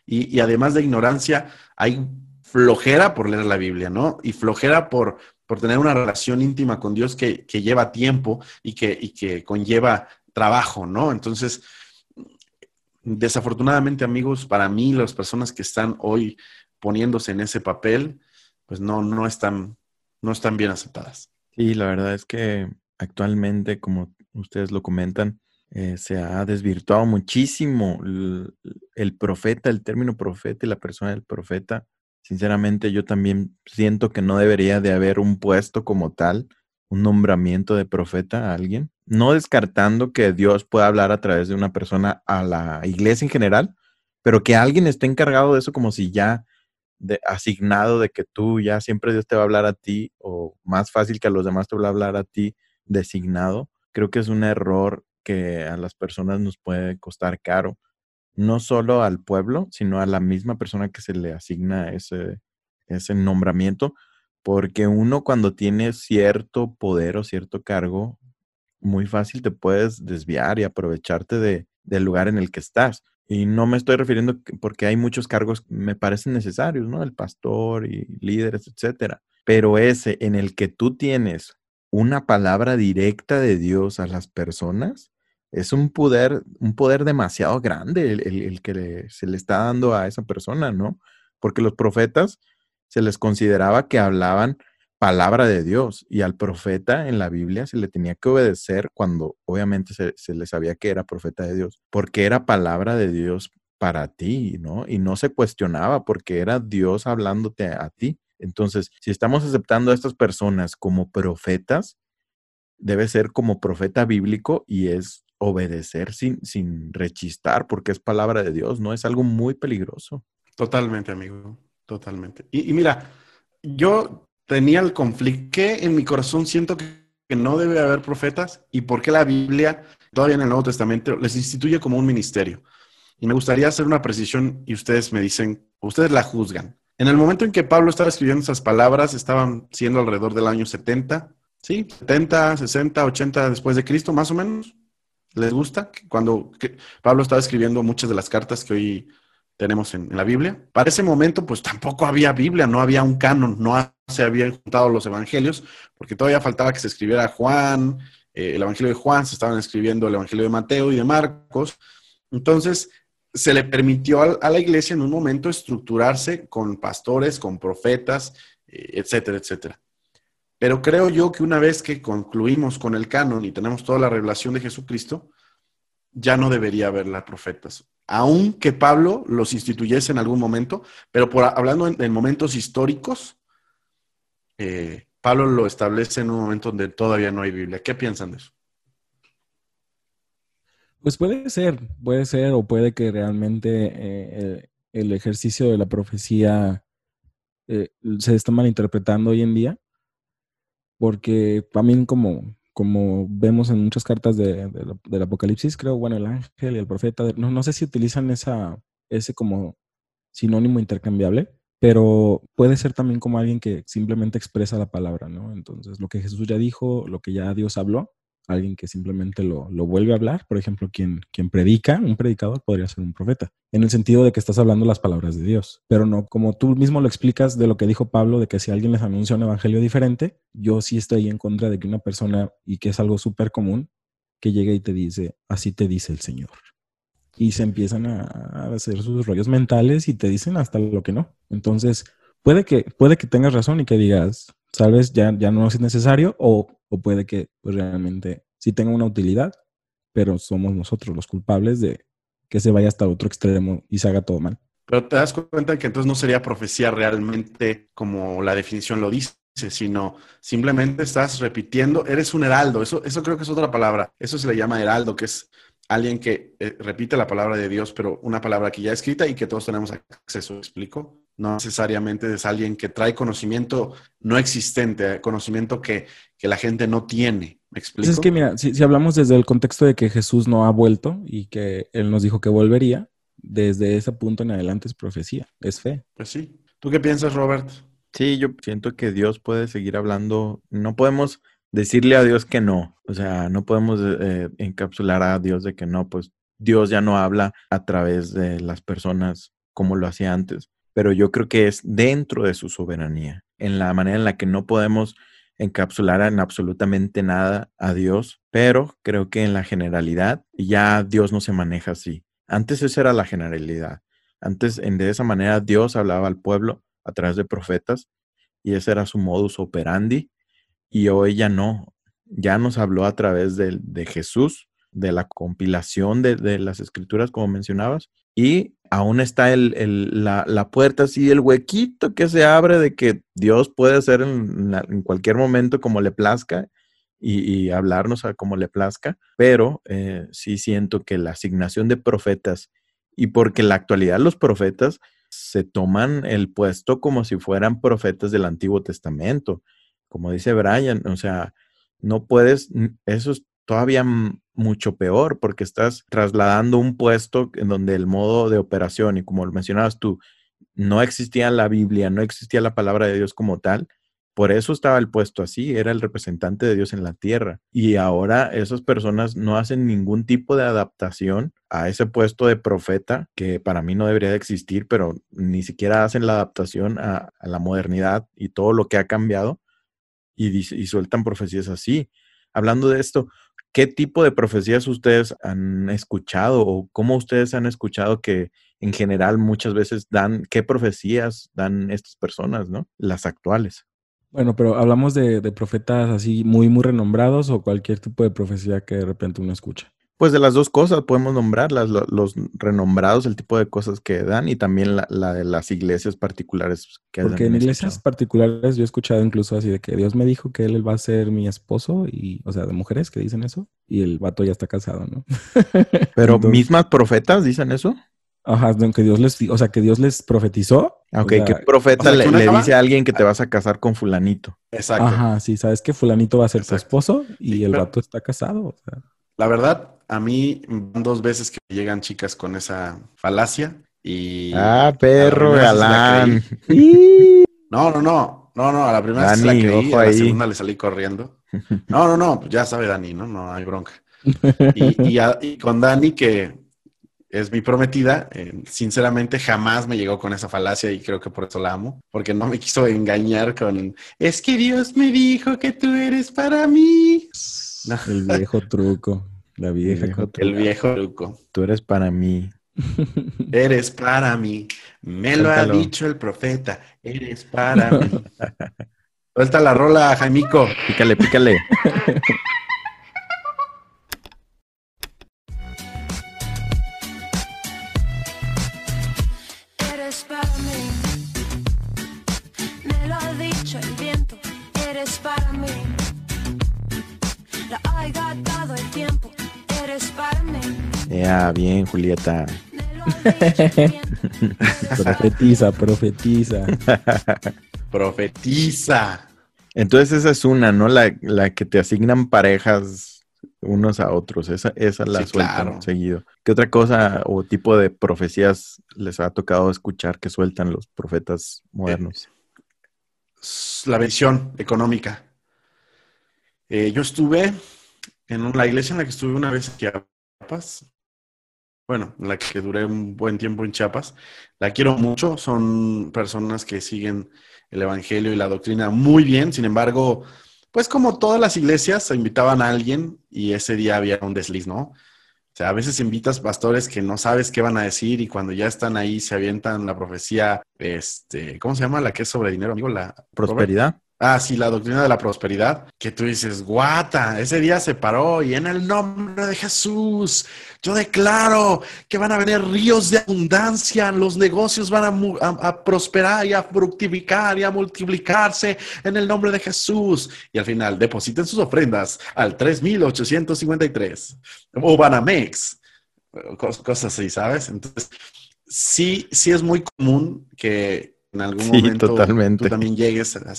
Y, y, además de ignorancia, hay flojera por leer la Biblia, ¿no? Y flojera por, por tener una relación íntima con Dios que, lleva tiempo y que, que conlleva trabajo, ¿no? Entonces, desafortunadamente, amigos, para mí, las personas que están hoy poniéndose en ese papel, pues no, no están, no están bien aceptadas.
Sí, la verdad es que actualmente, como ustedes lo comentan, eh, se ha desvirtuado muchísimo el, profeta, el término profeta y la persona del profeta Sinceramente, yo también siento que no debería de haber un puesto como tal, un nombramiento de profeta a alguien, no descartando que Dios pueda hablar a través de una persona a la iglesia en general, pero que alguien esté encargado de eso como si ya de, asignado de que tú ya siempre Dios te va a hablar a ti o más fácil que a los demás te va a hablar a ti designado, creo que es un error que a las personas nos puede costar caro no solo al pueblo, sino a la misma persona que se le asigna ese, ese nombramiento, porque uno cuando tiene cierto poder o cierto cargo, muy fácil te puedes desviar y aprovecharte de, del lugar en el que estás. Y no me estoy refiriendo porque hay muchos cargos me parecen necesarios, ¿no? El pastor y líderes, etcétera. Pero ese en el que tú tienes una palabra directa de Dios a las personas, es un poder, un poder demasiado grande el, que se le está dando a esa persona, ¿no? Porque los profetas se les consideraba que hablaban palabra de Dios y al profeta en la Biblia se le tenía que obedecer cuando obviamente se, se le sabía que era profeta de Dios, porque era palabra de Dios para ti, ¿no? Y no se cuestionaba porque era Dios hablándote a, ti. Entonces, si estamos aceptando a estas personas como profetas, debe ser como profeta bíblico y es obedecer sin, sin rechistar, porque es palabra de Dios, ¿no? Es algo muy peligroso.
Totalmente, amigo, totalmente. Y, mira, yo tenía el conflicto que en mi corazón siento que, no debe haber profetas y por qué la Biblia, todavía en el Nuevo Testamento, les instituye como un ministerio. Y me gustaría hacer una precisión y ustedes me dicen, ustedes la juzgan. En el momento en que Pablo estaba escribiendo esas palabras, estaban siendo alrededor del año 70, ¿sí? 70, 60, 80 después de Cristo, más o menos. ¿Les gusta? Cuando Pablo estaba escribiendo muchas de las cartas que hoy tenemos en, la Biblia. Para ese momento, pues tampoco había Biblia, no había un canon, no se habían juntado los evangelios, porque todavía faltaba que se escribiera Juan, eh, el Evangelio de Juan, se estaban escribiendo el Evangelio de Mateo y de Marcos. Entonces, se le permitió a, la iglesia en un momento estructurarse con pastores, con profetas, eh, etcétera, etcétera. Pero creo yo que una vez que concluimos con el canon y tenemos toda la revelación de Jesucristo, ya no debería haber las profetas. Aunque Pablo los instituyese en algún momento, pero por, hablando en, momentos históricos, eh, Pablo lo establece en un momento donde todavía no hay Biblia. ¿Qué piensan de eso?
Pues puede ser, puede ser, o puede que realmente eh, el, ejercicio de la profecía eh, se esté malinterpretando hoy en día porque también como, como vemos en muchas cartas de, del Apocalipsis, creo, bueno, el ángel y el profeta, no, no sé si utilizan esa, ese como sinónimo intercambiable, pero puede ser también como alguien que simplemente expresa la palabra, ¿no? Entonces, lo que Jesús ya dijo, lo que ya Dios habló, alguien que simplemente lo, vuelve a hablar, por ejemplo, quien, quien predica, un predicador podría ser un profeta, en el sentido de que estás hablando las palabras de Dios, pero no como tú mismo lo explicas de lo que dijo Pablo, de que si alguien les anuncia un evangelio diferente, yo sí estoy en contra de que una persona, y que es algo súper común, que llegue y te dice, así te dice el Señor. Y se empiezan a, hacer sus rollos mentales y te dicen hasta lo que no. Entonces, puede que, puede que tengas razón y que digas, sabes, ya, ya no es necesario, o o puede que pues, realmente sí tenga una utilidad, pero somos nosotros los culpables de que se vaya hasta otro extremo y se haga todo mal.
Pero te das cuenta que entonces no sería profecía realmente como la definición lo dice, sino simplemente estás repitiendo, eres un heraldo, eso, eso creo que es otra palabra, eso se le llama heraldo, que es alguien que eh, repite la palabra de Dios, pero una palabra que ya escrita y que todos tenemos acceso, explico? No necesariamente es alguien que trae conocimiento no existente, conocimiento que, la gente no tiene. ¿Me explico?
Pues es que mira, si, hablamos desde el contexto de que Jesús no ha vuelto y que Él nos dijo que volvería, desde ese punto en adelante es profecía, es fe.
Pues sí. ¿Tú qué piensas, Robert?
Sí, yo siento que Dios puede seguir hablando. No podemos decirle a Dios que no. O sea, no podemos eh, encapsular a Dios de que no, pues Dios ya no habla a través de las personas como lo hacía antes. Pero yo creo que es dentro de su soberanía, en la manera en la que no podemos encapsular en absolutamente nada a Dios, pero creo que en la generalidad ya Dios no se maneja así. Antes esa era la generalidad. Antes, en, de esa manera, Dios hablaba al pueblo a través de profetas y ese era su modus operandi y hoy ya no, ya nos habló a través de, de Jesús, de la compilación de, las escrituras, como mencionabas, y aún está el, la, la, puerta así, el huequito que se abre de que Dios puede hacer en, en cualquier momento como le plazca y, hablarnos a como le plazca, pero eh, sí siento que la asignación de profetas y porque en la actualidad los profetas se toman el puesto como si fueran profetas del Antiguo Testamento como dice Brian, o sea, no puedes, eso es todavía mucho peor porque estás trasladando un puesto en donde el modo de operación y como lo mencionabas tú, no existía la Biblia, no existía la palabra de Dios como tal, Por eso estaba el puesto así, era el representante de Dios en la tierra. Y ahora esas personas no hacen ningún tipo de adaptación a ese puesto de profeta, que para mí no debería de existir, pero ni siquiera hacen la adaptación a, la modernidad y todo lo que ha cambiado y, y sueltan profecías así. Hablando de esto, ¿qué tipo de profecías ustedes han escuchado o cómo ustedes han escuchado que en general muchas veces dan, qué profecías dan estas personas, ¿no? Las actuales.
Bueno, pero hablamos de, profetas así muy, muy renombrados o cualquier tipo de profecía que de repente uno escucha.
Pues de las dos cosas podemos nombrarlas, los renombrados, el tipo de cosas que dan y también la, de las iglesias particulares
que Porque en iglesias particulares yo he escuchado incluso así de que Dios me dijo que él va a ser mi esposo y, o sea, de mujeres que dicen eso y el vato ya está casado, ¿no?
Pero mismas profetas dicen eso.
Ajá, que Dios les, o sea, que Dios les profetizó.
Ok, que profeta le, dice a alguien que te vas a casar con fulanito.
Exacto. Ajá, sí, sabes que fulanito va a ser tu esposo y el vato está casado.
La verdad, a mí dos veces que llegan chicas con esa falacia y...
Ah, perro galán.
No, no, no. No, no, a la primera vez la creí, a la segunda le salí corriendo. No, no, no, pues ya sabe Dani, ¿no? No hay bronca. Y, y con Dani que es mi prometida. Eh, sinceramente, jamás me llegó con esa falacia y creo que por eso la amo, porque no me quiso engañar con, es que Dios me dijo que tú eres para mí.
El viejo truco, la vieja.
El viejo, el viejo truco.
Tú eres para mí.
eres para mí. Me lo ha dicho el profeta. Eres para mí. Suelta la rola, Jaimico.
Pícale, pícale. Julieta.
profetiza, profetiza.
profetiza.
Entonces esa es una, ¿no? La, que te asignan parejas unos a otros. Esa, esa la sueltan seguido. ¿Qué otra cosa o tipo de profecías les ha tocado escuchar que sueltan los profetas modernos?
La visión económica. Eh, yo estuve en la iglesia en la que estuve una vez aquí a bueno, la que duré un buen tiempo en Chiapas. La quiero mucho, son personas que siguen el Evangelio y la doctrina muy bien, sin embargo, pues como todas las iglesias, se invitaban a alguien y ese día había un desliz, ¿no? O sea, a veces invitas pastores que no sabes qué van a decir y cuando ya están ahí se avientan la profecía, este, ¿cómo se llama? La que es sobre dinero, amigo, la
prosperidad.
Ah, sí, la doctrina de la prosperidad, que tú dices, guata, ese día se paró y en el nombre de Jesús, yo declaro que van a venir ríos de abundancia, los negocios van a, prosperar y a fructificar y a multiplicarse en el nombre de Jesús. Y al final, depositen sus ofrendas al 3853 o Banamex, cosas así, ¿sabes? Entonces, sí, sí es muy común que en algún momento tú también llegues a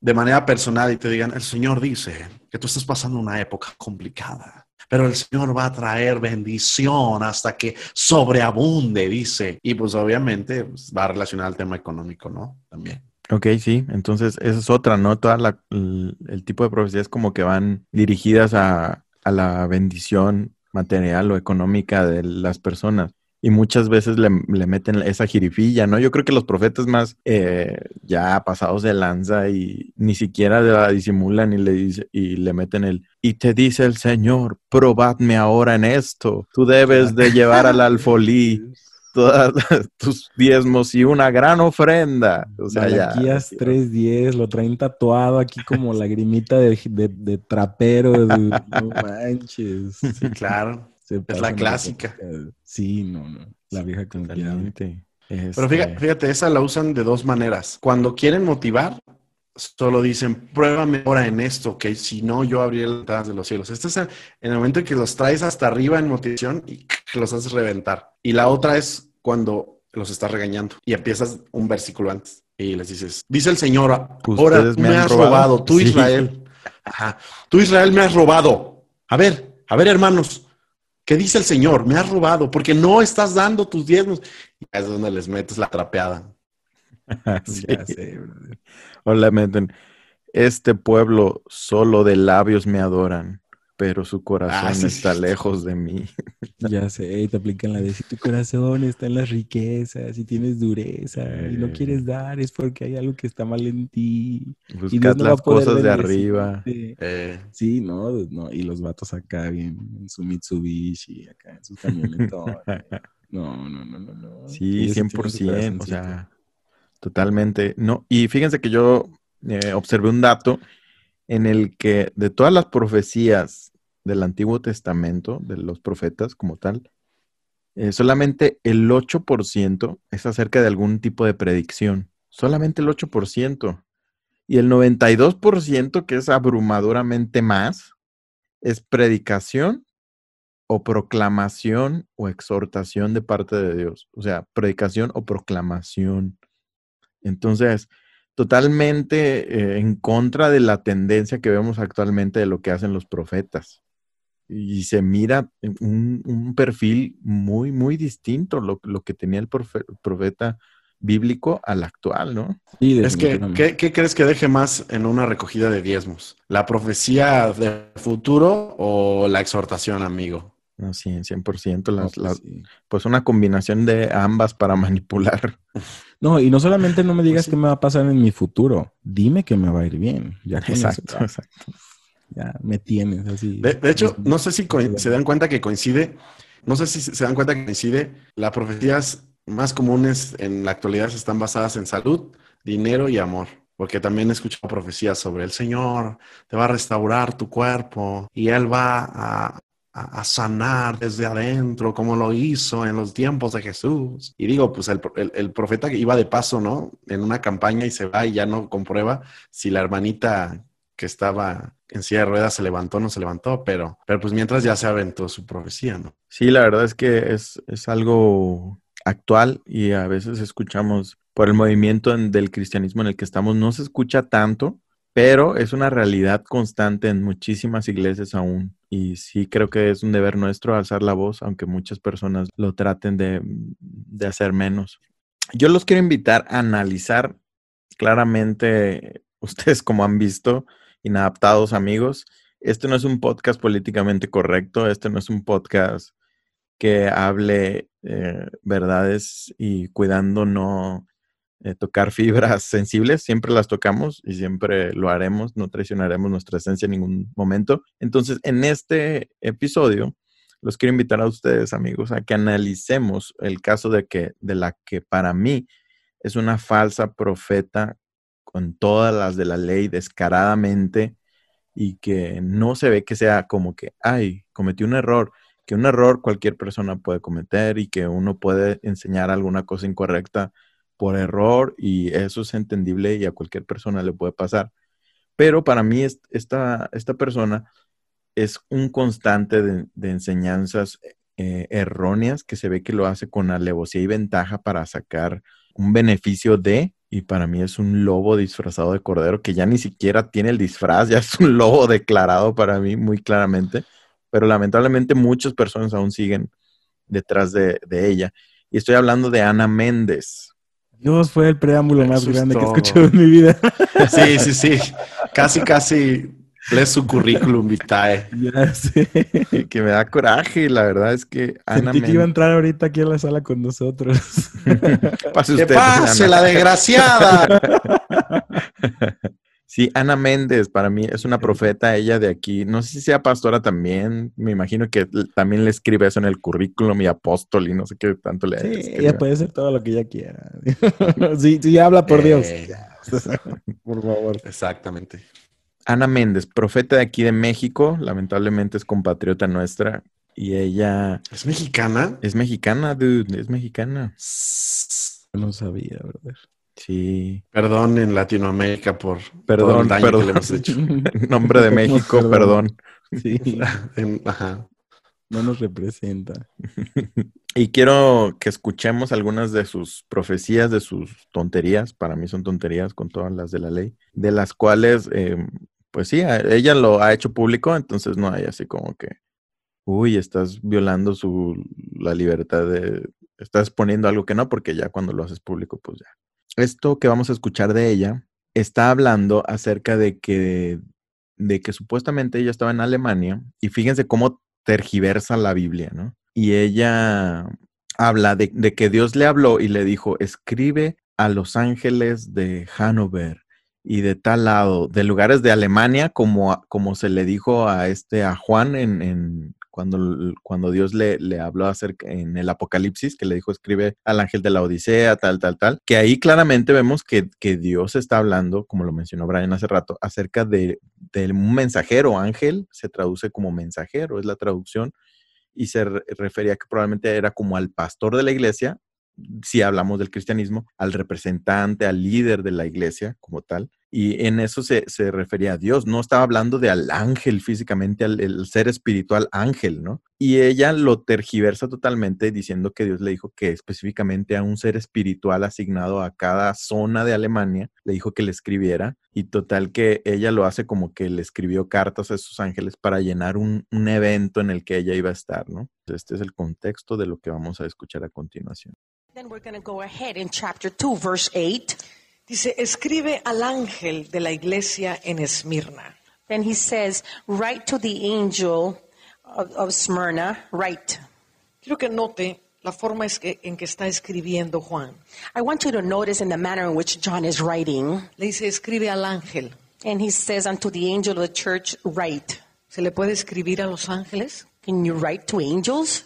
de manera personal y te digan, el Señor dice que tú estás pasando una época complicada, pero el Señor va a traer bendición hasta que sobreabunde, dice. Y pues obviamente pues, va a relacionar al tema económico, ¿no? También.
Ok, sí, entonces esa es otra, ¿no? Toda la, el, tipo de profecías como que van dirigidas a, a la bendición material o económica de las personas y muchas veces le, meten esa jirifilla, ¿no? Yo creo que los profetas más eh, ya pasados de lanza y ni siquiera la disimulan y le, dice, y le meten el, y te dice el Señor, probadme ahora en esto, tú debes de llevar al alfolí todos tus diezmos y una gran ofrenda. O sea, ya.
3.10, lo traen tatuado aquí como lagrimita de, de, trapero. no manches.
Sí, claro es la clásica.
Sí, no, no. La vieja confiante.
Pero fíjate, fíjate, esa la usan de dos maneras. Cuando quieren motivar, solo dicen, pruébame ahora en esto, que si no, yo abriré las ventanas de los cielos. Este es en el momento en que los traes hasta arriba en motivación y los haces reventar. Y la otra es cuando los estás regañando y empiezas un versículo antes y les dices, dice el Señor, ahora me, has robado, tú Israel. Ajá, tú Israel me has robado. A ver, a ver, hermanos, ¿Qué dice el Señor? Me has robado porque no estás dando tus diezmos. Y es donde les metes la trapeada.
sí. o le meten, este pueblo solo de labios me adoran, pero su corazón
Ah, sí,
está
sí.
lejos de mí.
Ya sé, y te aplican la de si tu corazón está en las riquezas, si tienes dureza y no
Eh.
quieres dar, es porque hay algo que está mal en ti. Y Dios no a
las cosas de arriba.
Eh,
Sí, no, no, y los vatos acá bien en su Mitsubishi, acá en sus camionetones. No, no, no, no, no.
Sí,
Ellos tienen su
100%, o sea, totalmente. No, y fíjense que yo eh, observé un dato en el que de todas las profecías del Antiguo Testamento, de los profetas como tal, eh, solamente el 8% es acerca de algún tipo de predicción. Solamente el 8%. Y el 92%, que es abrumadoramente más, es predicación o proclamación o exhortación de parte de Dios. O sea, predicación o proclamación. Entonces, totalmente eh, en contra de la tendencia que vemos actualmente de lo que hacen los profetas. Y se mira un, un perfil muy, muy distinto lo, lo que tenía el profe- profeta bíblico al actual, ¿no?
Sí,
es que. ¿qué, qué crees que deje más en una recogida de diezmos? ¿La profecía de futuro o la exhortación, amigo?
No, sí, 100%.
No,
Las,
pues
las-
sí.
pues una combinación de ambas para manipular.
No, y no solamente no me digas
sí.
qué me va a pasar en mi futuro, dime que me va a ir bien. Ya
Exacto, exacto.
ya me tienes así.
De, de hecho, no sé si se dan cuenta que coincide, no sé si se dan cuenta que coincide, las profecías más comunes en la actualidad están basadas en salud, dinero y amor. Porque también he escuchado profecías sobre el Señor, te va a restaurar tu cuerpo y Él va a, a- sanar desde adentro, como lo hizo en los tiempos de Jesús. Y digo, pues el, el- el profeta que iba de paso, ¿no? En una campaña y se va y ya no comprueba si la hermanita que estaba en silla de ruedas se levantó o no se levantó, pero, pero pues mientras ya se aventó su profecía, ¿no?
Sí, la verdad es que es, es algo actual y a veces escuchamos por el movimiento en- del cristianismo en el que estamos, no se escucha tanto, pero es una realidad constante en muchísimas iglesias aún. Y sí creo que es un deber nuestro alzar la voz, aunque muchas personas lo traten de, de hacer menos. Yo los quiero invitar a analizar claramente, ustedes como han visto, inadaptados amigos, este no es un podcast políticamente correcto, este no es un podcast que hable eh, verdades y cuidando no eh, tocar fibras sensibles, siempre las tocamos y siempre lo haremos, no traicionaremos nuestra esencia en ningún momento. Entonces, en este episodio, los quiero invitar a ustedes, amigos, a que analicemos el caso de que de la que para mí es una falsa profeta con todas las de la ley descaradamente y que no se ve que sea como que, ay, cometí un error, que un error cualquier persona puede cometer y que uno puede enseñar alguna cosa incorrecta por error y eso es entendible y a cualquier persona le puede pasar. Pero para mí es- esta, esta persona es un constante de, de enseñanzas eh, erróneas que se ve que lo hace con alevosía y ventaja para sacar un beneficio de, y para mí es un lobo disfrazado de cordero que ya ni siquiera tiene el disfraz, ya es un lobo declarado para mí muy claramente, pero lamentablemente muchas personas aún siguen detrás de, de ella. Y estoy hablando de Ana Méndez.
Dios fue el preámbulo más
Eso
grande que he escuchado en mi vida.
Sí, sí, sí. Casi, casi lees su currículum vitae.
ya sé.
que me da coraje, la verdad es que Ana
Sentí que iba a entrar ahorita aquí a la sala con nosotros.
Pase
¡Que
usted,
pase
Ana.
la desgraciada!
Sí, Ana Méndez, para mí es una profeta, ella de aquí. No sé si sea pastora también. Me imagino que también le escribe eso en el currículum y apóstol y no sé qué tanto le
Sí,
escribe.
ella puede ser todo lo que ella quiera. sí, sí, habla por Dios.
Eh,
Por favor.
Exactamente.
Ana Méndez, profeta de aquí de México, lamentablemente es compatriota nuestra y ella
¿Es mexicana?
es mexicana, dude, es mexicana.
No sabía, brother.
Sí,
Perdón en Latinoamérica por todo
Perdón,
el daño
perdón.
que le hemos hecho.
en nombre de México, perdón.
Sí,
ajá.
no nos representa.
Y quiero que escuchemos algunas de sus profecías, de sus tonterías, para mí son tonterías con todas las de la ley, de las cuales, eh, pues sí, ella lo ha hecho público, entonces no hay así como que, uy, estás violando su, la libertad de, estás poniendo algo que no, porque ya cuando lo haces público, pues ya. Esto que vamos a escuchar de ella está hablando acerca de que, de que supuestamente ella estaba en Alemania y fíjense cómo tergiversa la Biblia, ¿no? Y ella habla de, que Dios le habló y le dijo, escribe a los ángeles de Hannover y de tal lado, de lugares de Alemania, como, como se le dijo a este a Juan en, en cuando, cuando Dios le, le habló acerca en el Apocalipsis, que le dijo, escribe al ángel de la Odisea, tal, tal, tal, que ahí claramente vemos que, que Dios está hablando, como lo mencionó Brian hace rato, acerca de, de un mensajero, ángel, se traduce como mensajero, es la traducción, y se refería que probablemente era como al pastor de la iglesia, si hablamos del cristianismo, al representante, al líder de la iglesia como tal. Y en eso se, se refería a Dios. No estaba hablando de al ángel físicamente, al el ser espiritual ángel, ¿no? Y ella lo tergiversa totalmente diciendo que Dios le dijo que específicamente a un ser espiritual asignado a cada zona de Alemania, le dijo que le escribiera. Y total que ella lo hace como que le escribió cartas a esos ángeles para llenar un, un evento en el que ella iba a estar, ¿no? Este es el contexto de lo que vamos a escuchar a continuación.
Then we're go ahead in chapter 2, verse 8.
Dice, escribe al ángel de la iglesia en Esmirna.
Then he says, Write to the angel of, of Smyrna, write.
Quiero que note la forma es que- en que está escribiendo Juan.
I want you to notice in the manner in which John is writing.
Le dice, escribe al ángel.
And he says, Unto the angel of the church, write.
¿Se le puede escribir a los ángeles?
Can you write to angels?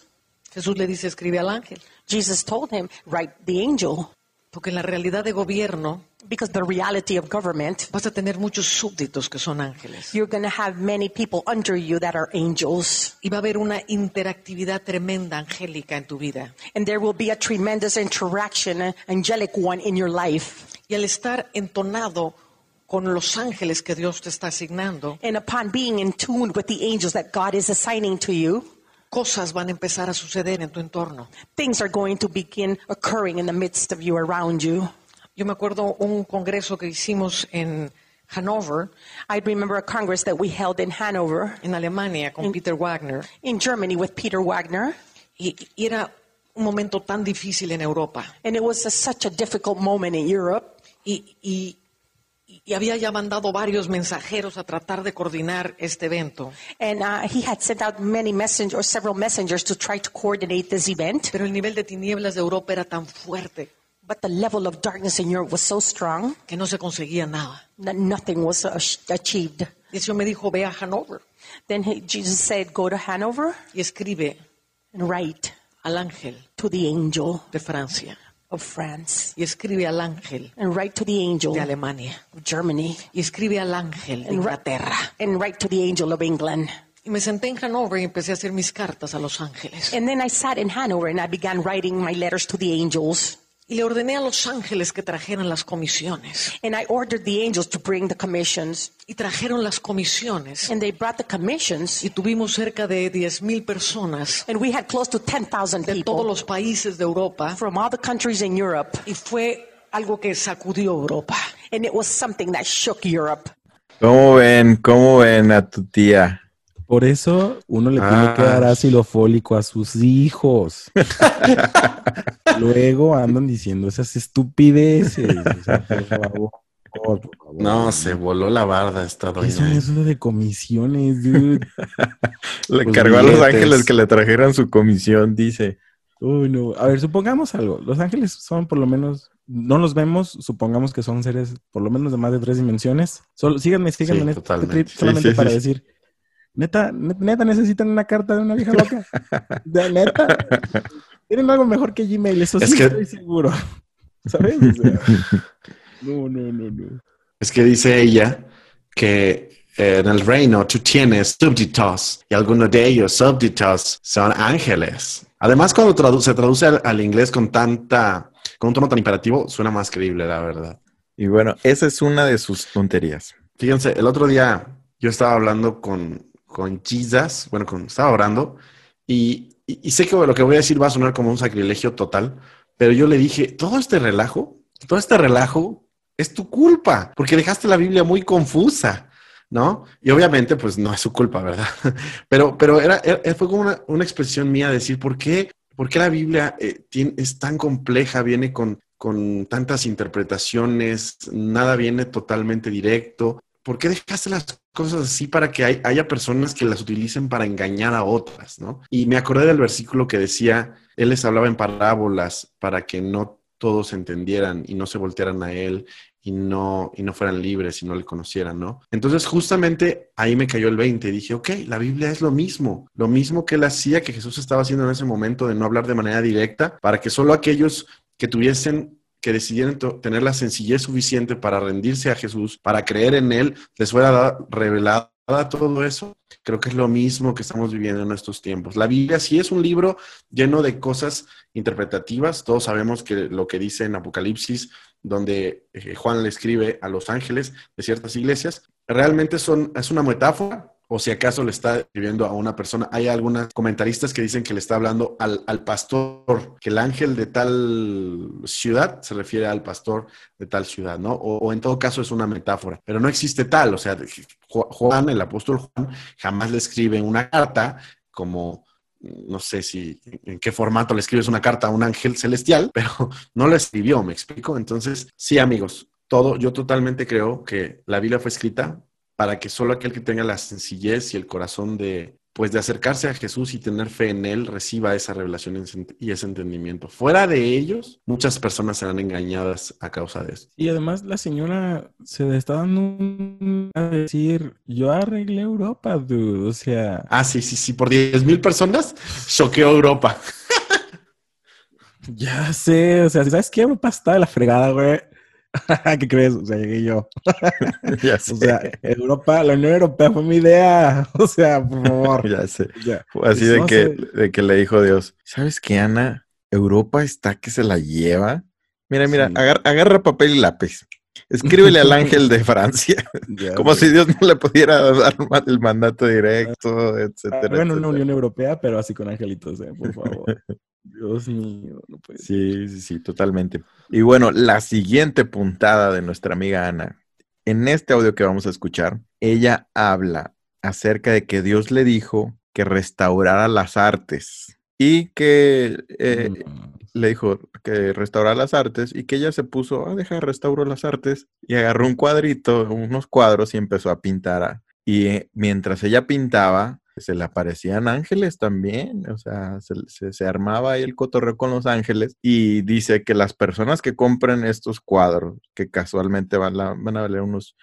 Jesús le dice, escribe al ángel.
Jesus told him, Write the angel.
Porque en la realidad de gobierno
Because the reality of government,
vas a tener muchos súbditos que son ángeles.
you're going to have many people under you that are angels.
Y va a haber una interactividad tremenda angélica en tu vida.
And there will be a tremendous interaction, an angelic one in your life.
Y al estar entonado con los ángeles que Dios te está asignando,
And upon being in tune with the angels that God is assigning to you,
cosas van a empezar a suceder en tu entorno.
things are going to begin occurring in the midst of you, around you.
Yo me acuerdo un congreso que hicimos en Hannover,
I remember a congress that we held in Hanover,
en Alemania, con Peter Wagner,
in Germany, with Peter Wagner.
y, y era un momento tan difícil en Europa.
And it was a- such a difficult moment in Europe.
Y, y- y había ya mandado varios mensajeros a tratar de coordinar este evento.
And uh, he had sent out many messengers, several messengers, to try to coordinate this event.
Pero el nivel de tinieblas de Europa era tan fuerte
But the level of darkness in Europe was so strong
que no se conseguía nada.
that nothing was achieved.
Y el Señor me dijo, ve a Hannover
Then he, Jesus said, Go to Hanover
y escribe
and write
al ángel
to the angel
de Francia
of France,
y escribe al ángel
and write to the angel
de Alemania
of Germany,
y escribe al ángel de Inglaterra.
and write to the angel of England.
Y me senté en Hannover y empecé a hacer mis cartas a los ángeles.
And then I sat in Hanover and I began writing my letters to the angels.
Y le ordené a los ángeles que trajeran las comisiones.
And I ordered the angels to bring the commissions.
Y trajeron las comisiones.
And they brought the commissions.
Y tuvimos cerca de 10.000 personas
And we had close to 10,000
de todos
people
los países de Europa.
from all the countries in Europe.
Y fue algo que sacudió Europa.
And it was something that shook Europe.
¿Cómo ven? ¿Cómo ven a tu tía?
Por eso uno le tiene que
Ah.
dar ácido fólico a sus hijos. Luego andan diciendo esas estupideces. O sea, por favor, por favor.
No, se voló la barda esta
¿Qué son
doña.
eso de comisiones, dude?
Le
Los
encargó a los ángeles que le trajeran su comisión, dice.
Uy, no. A ver, supongamos algo. Los ángeles son por lo menos, no los vemos, supongamos que son seres por lo menos de más de tres dimensiones. Solo, síganme, síganme
Sí,
en este trip solamente
sí,
para decir, neta, ne- neta, necesitan una carta de una vieja loca. De neta. Tienen algo mejor que Gmail, eso
Es
sí
que-
estoy seguro. ¿Sabes? O sea, no, no, no, no.
Es que dice ella que eh, en el reino tú tienes súbditos y algunos de ellos súbditos son ángeles. Además, cuando tradu- se traduce al, al inglés con tanta, con un tono tan imperativo, suena más creíble, la verdad.
Y bueno, esa es una de sus tonterías.
Fíjense, el otro día yo estaba hablando con, con Jesus, bueno, con, estaba orando, y, sé que lo que voy a decir va a sonar como un sacrilegio total, pero yo le dije, todo este relajo, todo este relajo es tu culpa, porque dejaste la Biblia muy confusa, ¿no? Y obviamente, pues no es su culpa, ¿verdad? Pero, pero era, era- fue como una, una expresión mía decir, ¿por qué, por qué la Biblia eh, tiene- es tan compleja? Viene con con tantas interpretaciones, nada viene totalmente directo. ¿Por qué dejaste las cosas así para que hay- haya personas que las utilicen para engañar a otras, ¿no? Y me acordé del versículo que decía, Él les hablaba en parábolas para que no todos entendieran y no se voltearan a Él y no, y no fueran libres y no le conocieran, ¿no? Entonces justamente ahí me cayó el 20 y dije, ok, la Biblia es lo mismo, lo mismo que él hacía, que Jesús estaba haciendo en ese momento de no hablar de manera directa, para que solo aquellos que tuviesen que decidieran to- tener la sencillez suficiente para rendirse a Jesús, para creer en Él, les fuera da- revelada todo eso. Creo que es lo mismo que estamos viviendo en estos tiempos. La Biblia sí es un libro lleno de cosas interpretativas. Todos sabemos que lo que dice en Apocalipsis, donde eh, Juan le escribe a los ángeles de ciertas iglesias, realmente son, es una metáfora o si acaso le está escribiendo a una persona. Hay algunos comentaristas que dicen que le está hablando al, al pastor, que el ángel de tal ciudad se refiere al pastor de tal ciudad, ¿no? O, o en todo caso es una metáfora, pero no existe tal, o sea, Ju- Juan, el apóstol Juan, jamás le escribe una carta como no sé si en qué formato le escribes una carta a un ángel celestial, pero no la escribió, me explico. Entonces, sí, amigos, todo, yo totalmente creo que la Biblia fue escrita para que solo aquel que tenga la sencillez y el corazón de, pues, de acercarse a Jesús y tener fe en Él, reciba esa revelación y ese entendimiento. Fuera de ellos, muchas personas serán engañadas a causa de esto.
Y además la señora se está dando un- a decir, yo arreglé Europa, dude. O sea,
Ah, sí, sí, sí, por 10 mil personas, choqueó Europa.
ya sé, o sea, ¿sabes qué? Europa está de la fregada, güey. ¿Qué crees? O sea, llegué yo.
ya
O
sé.
sea, Europa, la Unión Europea fue mi idea. O sea, por favor.
ya sé.
O sea,
Así de
no
que,
sé.
de que le dijo Dios, ¿sabes qué, Ana? Europa está que se la lleva. Mira, mira,
Sí.
agarra papel y lápiz. Escríbele al ángel de Francia,
ya
como si Dios no le pudiera dar el mandato directo, etcétera.
Hagan una. Unión Europea, pero así con angelitos, eh, por favor. Dios mío, no puede ser.
Sí, sí, sí, totalmente. Y bueno, la siguiente puntada de nuestra amiga Ana. En este audio que vamos a escuchar, ella habla acerca de que Dios le dijo que restaurara las artes y que eh,
Mm.
le dijo que restaurara las artes y que ella se puso a dejar restauro las artes y agarró un cuadrito, unos cuadros y empezó a pintar. a- Y eh, mientras ella pintaba, se le aparecían ángeles también, o sea, se, se- se armaba ahí el cotorreo con los ángeles y dice que las personas que compren estos cuadros, que casualmente van, la- van a valer unos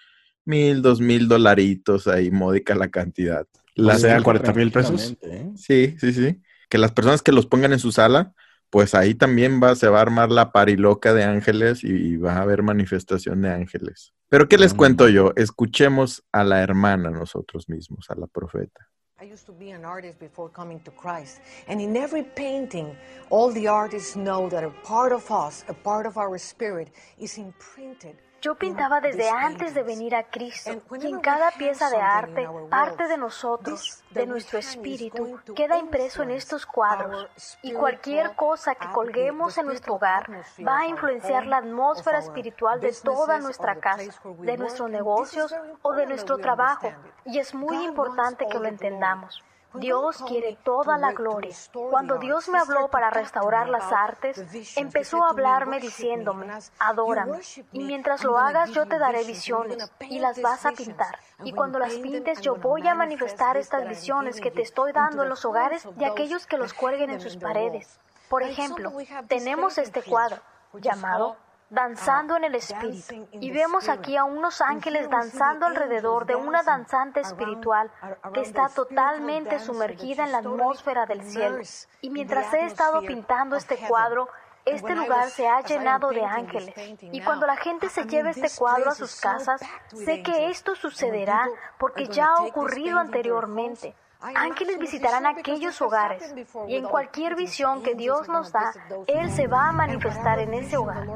mil, dos mil dolaritos, ahí módica la cantidad.
O
Las-
sea, 40 mil pesos.
¿eh?
Sí, sí, sí. Que las personas que los pongan en su sala, pues ahí también va, se va a armar la pariloca de ángeles y va a haber manifestación de ángeles. Pero ¿qué les
Mm.
cuento yo? Escuchemos a la hermana nosotros mismos, a la profeta.
I used to be an artist before coming to Christ. And in every painting, all the artists know that a part of us, a part of our spirit, is imprinted.
Yo
in
pintaba desde antes de venir a Cristo y en cada pieza de arte, parte de nosotros, de nuestro espíritu, queda impreso en estos cuadros y cualquier cosa que colguemos en nuestro hogar va a influenciar la atmósfera espiritual de toda nuestra casa, de
work.
nuestro
And this is
negocio
very
o de nuestro trabajo. Y es muy importante que lo entendamos. Dios quiere toda
to
la gloria. Cuando Dios me habló para restaurar las artes, empezó a hablarme
"Worship me,
diciéndome, adórame. Y mientras lo hagas yo te daré visiones y las vas a pintar. Y cuando las pintes yo voy a
manifest
manifestar estas visiones que te estoy dando en los hogares de aquellos que los cuelguen en sus paredes. Por ejemplo, tenemos este cuadro llamado Danzando en el
uh,
Espíritu. Y vemos aquí a unos ángeles danzando alrededor de una danzante espiritual que está totalmente sumergida en la atmósfera del cielo. Y mientras he estado pintando este cuadro, este lugar se ha llenado de ángeles. Y cuando la gente se lleve este cuadro a sus casas, sé que esto sucederá porque ya ha ocurrido anteriormente. Ángeles visitarán aquellos hogares y en cualquier visión que Dios nos da, Él se va a manifestar en ese hogar.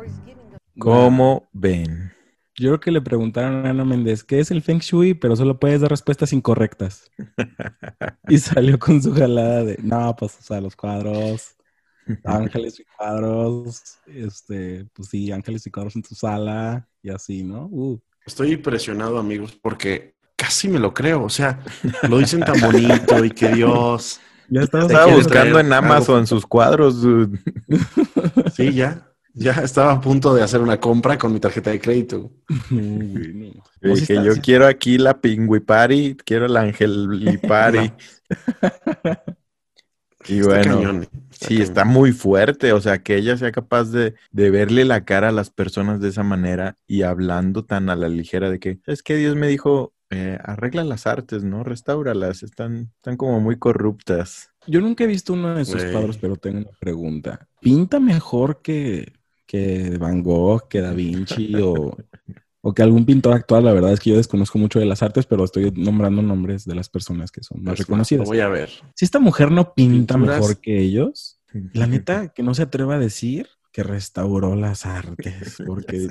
¿Cómo ven?
Yo creo que le preguntaron a Ana Méndez qué es el Feng Shui, pero solo puedes dar respuestas incorrectas. Y salió con su jalada de, no, pues, o sea, los cuadros, ángeles y cuadros, este, pues sí, ángeles y cuadros en tu sala y así, ¿no? Uh,
Estoy impresionado, amigos, porque casi me lo creo. O sea, lo dicen tan bonito y que Dios.
ya
Estaba buscando en
algo?
Amazon sus cuadros. dude.
Sí, ya. Ya estaba a punto de hacer una compra con mi tarjeta de crédito.
No, no.
Le
No, sí está-
yo
sí-
quiero aquí la Pingüipari, quiero la Angelipari. y
Está
bueno,
cañón, está
sí,
cañón.
está muy fuerte. O sea, que ella sea capaz de, de verle la cara a las personas de esa manera y hablando tan a la ligera de que, es que Dios me dijo, eh, arregla las artes, ¿no? Restáuralas, están, están como muy corruptas.
Yo nunca he visto uno de sus cuadros, pero tengo una pregunta. ¿Pinta mejor que, que Van Gogh, que Da Vinci o, o que algún pintor actual? La verdad es que yo desconozco mucho de las artes, pero estoy nombrando nombres de las personas que son más
Es más, lo
reconocidas.
voy a ver.
Si esta mujer no pinta
Pinturas.
mejor que ellos, la neta que no se atreva a decir que restauró las artes, porque,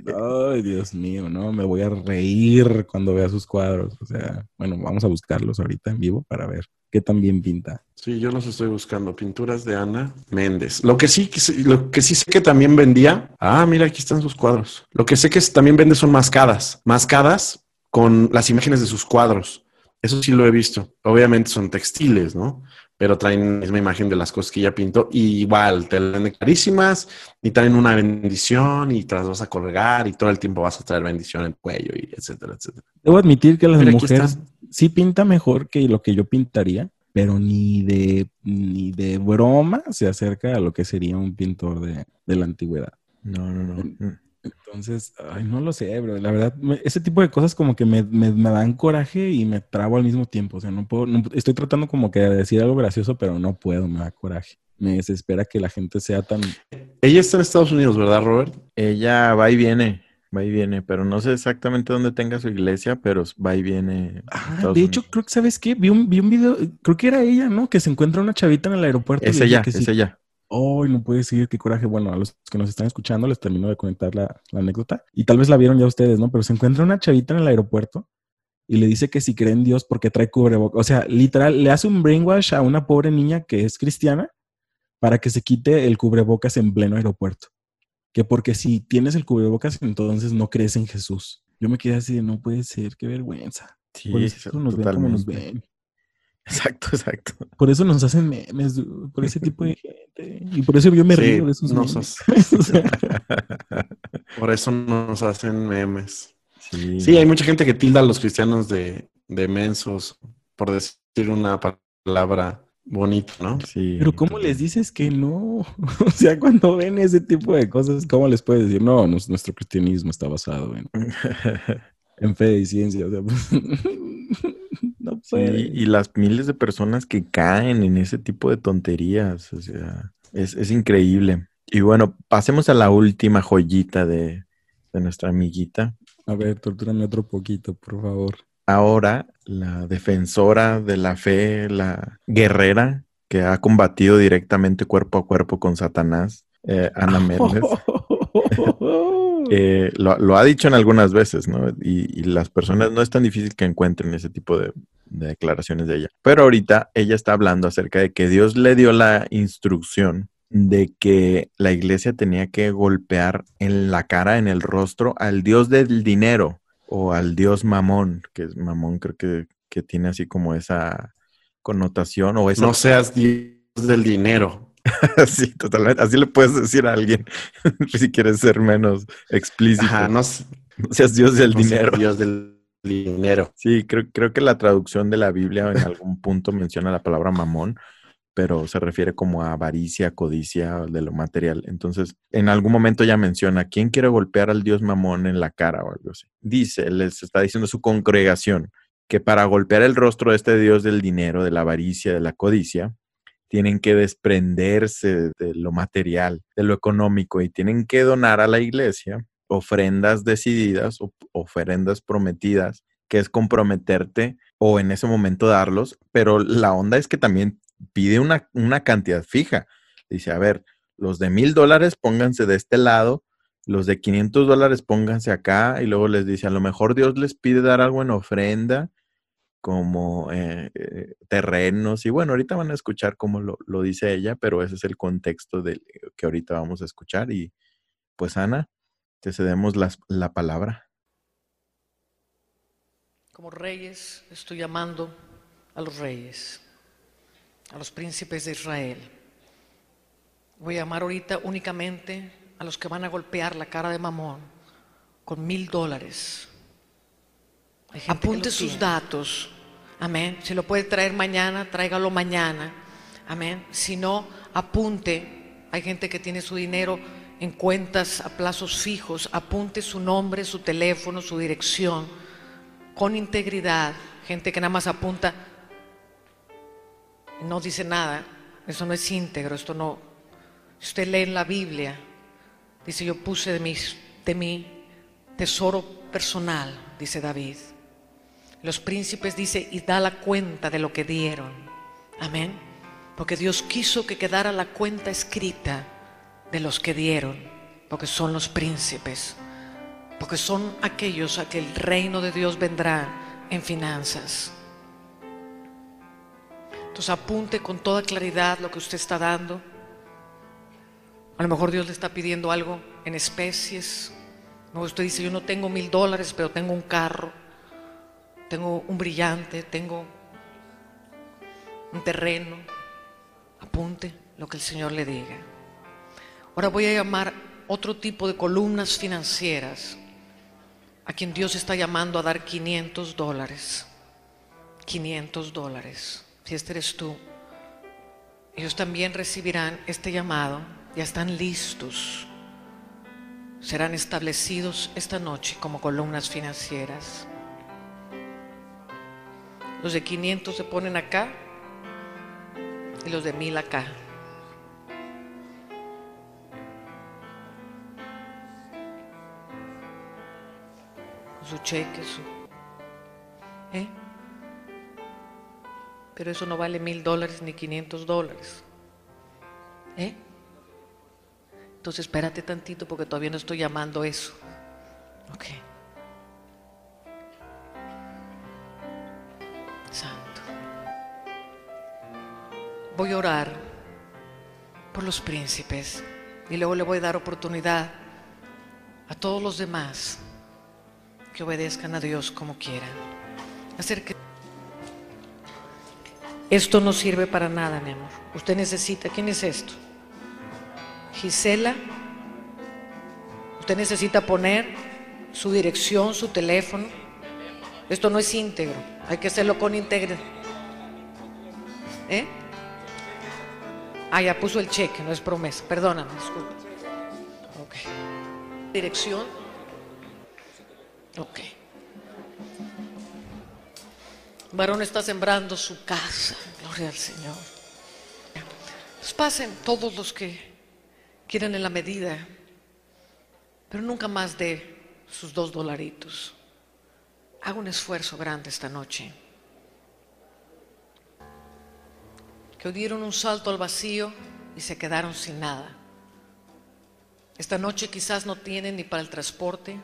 ay, Dios mío, no, me voy a reír cuando vea sus cuadros. O sea, bueno, vamos a buscarlos ahorita en vivo para ver qué tan bien pinta.
Sí, yo los estoy buscando. Pinturas de Ana Méndez. Lo que sí, que sí- lo que sí sé que también vendía. Ah, mira, aquí están sus cuadros. Lo que sé que también vende son mascadas. Mascadas con las imágenes de sus cuadros. Eso sí lo he visto. Obviamente son textiles, ¿no? Pero traen la misma imagen de las cosas que ella pintó. Y igual, te las venden carísimas y traen una bendición y te las vas a colgar y todo el tiempo vas a traer bendición en el cuello y etcétera, etcétera.
Debo admitir que las mujeres sí pinta mejor que lo que yo pintaría, pero ni de, ni de broma se acerca a lo que sería un pintor de, de la antigüedad.
No, no, no.
Entonces, ay, no lo sé, bro. La verdad, me- ese tipo de cosas como que me, me- me dan coraje y me trabo al mismo tiempo. O sea, no puedo, no- estoy tratando como que de decir algo gracioso, pero no puedo, me da coraje. Me desespera que la gente sea tan...
Ella está en Estados Unidos, ¿verdad, Robert?
Ella va y viene, va y viene, pero no sé exactamente dónde tenga su iglesia, pero va y viene.
Ah, de hecho,
Unidos.
creo que, ¿sabes qué? Vi un, vi un video, creo que era ella, ¿no? Que se encuentra una chavita en el aeropuerto.
es ella,
que
es
sí.
ella.
Ay, no puede decir qué coraje. Bueno, a los que nos están escuchando les termino de conectar la, la anécdota. Y tal vez la vieron ya ustedes, ¿no? Pero se encuentra una chavita en el aeropuerto y le dice que si cree en Dios porque trae cubrebocas. O sea, literal, le hace un brainwash a una pobre niña que es cristiana para que se quite el cubrebocas en pleno aeropuerto. Que porque si tienes el cubrebocas, entonces no crees en Jesús. Yo me quedé así de no puede ser, qué vergüenza.
Sí,
Por eso nos ven como nos ven.
Exacto, exacto.
Por eso nos hacen memes, dude, por ese tipo de gente. Y por eso yo me
Sí,
río de esos memes.
hace-
O sea,
Por eso nos hacen memes.
Sí,
Sí, hay mucha gente que tilda a los cristianos de, de mensos, por decir una palabra bonita, ¿no?
sí,
Pero ¿cómo les dices que no? O sea, cuando ven ese tipo de cosas, ¿cómo les puedes decir? No, nuestro cristianismo está basado en, en fe y ciencia. O sea, pues, no
Sí,
puede.
y las miles de personas que caen en ese tipo de tonterías, o sea, es, es increíble. Y bueno, pasemos a la última joyita de, de nuestra amiguita.
A ver, tortúrame otro poquito, por favor.
Ahora, la defensora de la fe, la guerrera que ha combatido directamente cuerpo a cuerpo con Satanás, eh, Ana Méndez. Eh, lo, ha dicho en algunas veces, ¿no? Y, y las personas no es tan difícil que encuentren ese tipo de, de declaraciones de ella. Pero ahorita ella está hablando acerca de que Dios le dio la instrucción de que la iglesia tenía que golpear en la cara, en el rostro, al Dios del dinero o al Dios mamón, que es mamón creo que, que tiene así como esa connotación o esa...
No seas Dios del dinero.
sí, totalmente. Así le puedes decir a alguien si quieres ser menos explícito.
Ajá, no,
seas Dios del
no
dinero.
Dios del dinero.
Sí, creo, creo que la traducción de la Biblia en algún punto menciona la palabra mamón, pero se refiere como a avaricia, codicia de lo material. Entonces, en algún momento ya menciona, ¿quién quiere golpear al Dios mamón en la cara o algo así? Dice, les está diciendo su congregación que para golpear el rostro de este Dios del dinero, de la avaricia, de la codicia, tienen que desprenderse de lo material, de lo económico y tienen que donar a la iglesia ofrendas decididas o ofrendas prometidas, que es comprometerte o en ese momento darlos, pero la onda es que también pide una, una cantidad fija. Dice, a ver, los de mil dólares pónganse de este lado, los de 500 dólares pónganse acá y luego les dice, a lo mejor Dios les pide dar algo en ofrenda como eh, eh, terrenos y bueno, ahorita van a escuchar cómo lo, lo dice ella, pero ese es el contexto del, que ahorita vamos a escuchar y pues Ana, te cedemos las- la palabra.
Como reyes estoy llamando a los reyes, a los príncipes de Israel. Voy a llamar ahorita únicamente
a los que van a golpear la cara de Mamón con mil dólares. Apunte sus datos. Amén. Si lo puede traer mañana, tráigalo mañana. Amén. Si no, apunte. Hay gente que tiene su dinero en cuentas a plazos fijos. Apunte su nombre, su teléfono, su dirección. Con integridad. Gente que nada más apunta, no dice nada. Eso no es íntegro. Esto no. Si usted lee en la Biblia, dice: Yo puse de, mis, de mi tesoro personal, dice David. Los príncipes dice, y da la cuenta de lo que dieron. Amén. Porque Dios quiso que quedara la cuenta escrita de los que dieron, porque son los príncipes, porque son aquellos a que el reino de Dios vendrá en finanzas. Entonces apunte con toda claridad lo que usted está dando. A lo mejor Dios le está pidiendo algo en especies. No, usted dice, yo no tengo mil dólares, pero tengo un carro tengo un brillante, tengo un terreno. Apunte lo que el Señor le diga. Ahora voy a llamar otro tipo de columnas financieras a quien Dios está llamando a dar 500 dólares. 500 dólares. Si este eres tú, ellos también recibirán este llamado. Ya están listos. Serán establecidos esta noche como columnas financieras. Los de 500 se ponen acá y los de 1000 acá. Su cheque, su... ¿Eh? Pero eso no vale mil dólares ni 500 dólares. ¿Eh? Entonces espérate tantito porque todavía no estoy llamando eso. Ok. Voy a orar por los príncipes y luego le voy a dar oportunidad a todos los demás que obedezcan a Dios como quieran. Hacer que esto no sirve para nada, mi amor. Usted necesita, ¿quién es esto? Gisela. Usted necesita poner su dirección, su teléfono. Esto no es íntegro. Hay que hacerlo con integridad. ¿Eh? Ah, ya puso el cheque, no es promesa. Perdóname, disculpe. Ok. Dirección. Ok. Varón está sembrando su casa. Gloria al Señor. Pues pasen todos los que quieran en la medida, pero nunca más de sus dos dolaritos. Haga un esfuerzo grande esta noche. Que dieron un salto al vacío y se quedaron sin nada. Esta noche quizás no tienen ni para el transporte.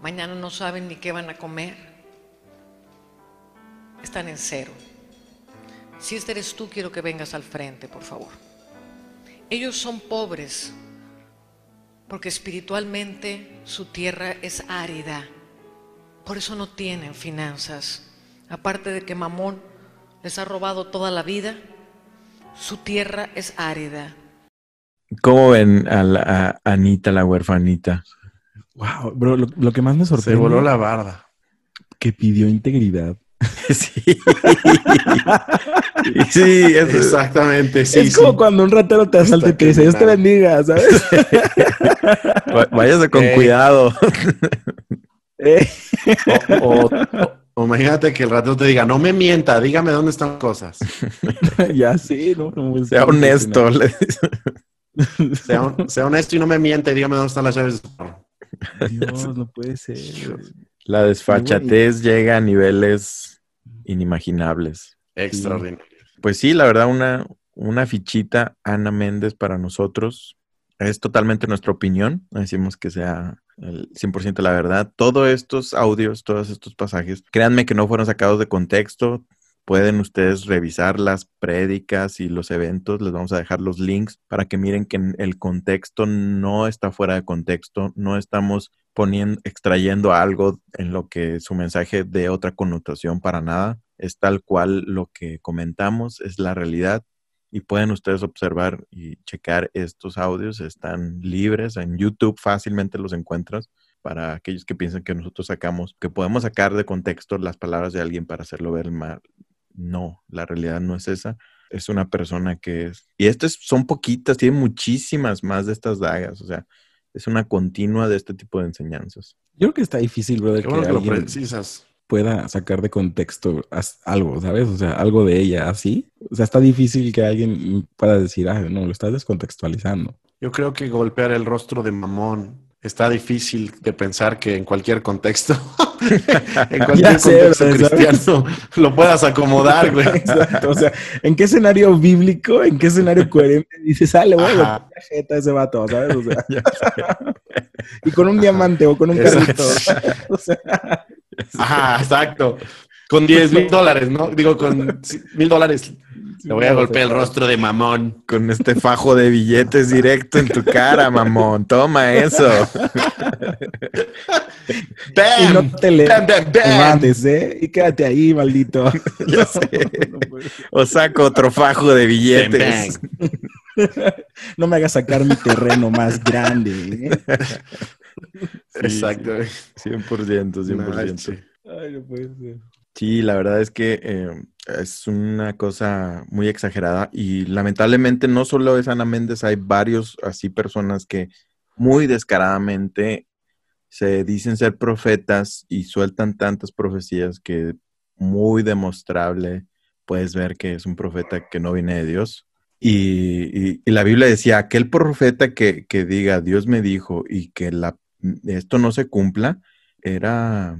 Mañana no saben ni qué van a comer. Están en cero. Si este eres tú, quiero que vengas al frente, por favor. Ellos son pobres porque espiritualmente su tierra es árida. Por eso no tienen finanzas. Aparte de que Mamón les ha robado toda la vida, su tierra es árida.
¿Cómo ven a, la, a Anita, la huerfanita?
Wow, bro, lo, lo que más me
Se
sorprende
voló la barda.
que pidió integridad.
sí. sí, es,
Exactamente, sí,
es
sí.
como cuando un ratero te asalta y te dice, Dios te bendiga, ¿sabes?
váyase con cuidado.
Eh,
O, o- o imagínate que el ratero te diga, no me mienta, dígame dónde están las cosas.
ya sí, ¿no? No,
sea honesto.
Sea, hon- sea honesto y no me mienta y dígame dónde están las llaves de su carro.
Dios, no puede ser.
La desfachatez llega a niveles inimaginables.
Extraordinario.
Pues sí, la verdad, una, una fichita Ana Méndez para nosotros. Es totalmente nuestra opinión. Decimos que sea el 100% la verdad. Todos estos audios, todos estos pasajes, créanme que no fueron sacados de contexto. Pueden ustedes revisar las prédicas y los eventos. Les vamos a dejar los links para que miren que el contexto no está fuera de contexto. No estamos poniendo, extrayendo algo en lo que su mensaje de otra connotación para nada. Es tal cual lo que comentamos, es la realidad. Y pueden ustedes observar y checar estos audios. Están libres en YouTube, fácilmente los encuentras para aquellos que piensan que nosotros sacamos, que podemos sacar de contexto las palabras de alguien para hacerlo ver mal. No, la realidad no es esa. Es una persona que es... Y estas son poquitas, tiene muchísimas más de estas dagas. O sea, es una continua de este tipo de enseñanzas.
Yo creo que está difícil, brother,
Qué
que
bueno que lo
alguien
precisas.
Pueda sacar de contexto algo, ¿sabes? O sea, algo de ella así. O sea, está difícil que alguien pueda decir, ah, no, lo estás descontextualizando.
Yo creo que golpear el rostro de mamón está difícil de pensar que en cualquier contexto, en cualquier
sé,
contexto
¿sabes?
cristiano, lo puedas acomodar, güey.
Exacto. O sea, ¿en qué escenario bíblico, en qué escenario coherente dices, ah, le voy
Ajá.
la jeta a ese vato, ¿sabes? O sea, y con un diamante o con un carrito. O sea,
Ajá, exacto. Con 10 mil dólares, ¿no? Digo, con mil dólares. Le voy a golpear el rostro de mamón.
Con este fajo de billetes directo en tu cara, mamón. Toma eso.
y no
¡Bam!
te le
¡Bam, bam, bam!
¿eh? Y quédate ahí, maldito.
Ya sé. O saco otro fajo de billetes.
No me hagas sacar mi terreno más grande. ¿eh?
Exacto. güey.
100%, 100%.
Nah, sí.
Ay, no puede ser.
Sí, la verdad es que eh, es una cosa muy exagerada y lamentablemente no solo es Ana Méndez, hay varios así personas que muy descaradamente se dicen ser profetas y sueltan tantas profecías que muy demostrable puedes ver que es un profeta que no viene de Dios. Y, y- y la Biblia decía, aquel profeta que, que diga, Dios me dijo y que la, esto no se cumpla, era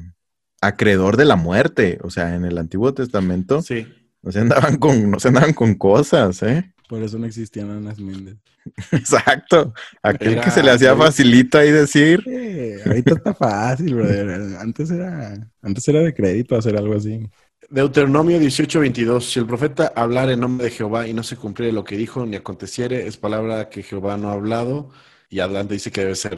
acreedor de la muerte. O sea, en el Antiguo Testamento
Sí.
no se andaban con, no se andaban con cosas, ¿eh?
Por eso no existían Anas Méndez.
Exacto. Aquel
Era-
que se le hacía facilito ahí decir.
Eh, ahorita está fácil, brother. Antes era, antes era de crédito hacer algo así.
Deuteronomio 18:22. Si el profeta hablar en nombre de Jehová y no se cumpliere lo que dijo ni aconteciere, es palabra que Jehová no ha hablado. Y adelante dice que debe ser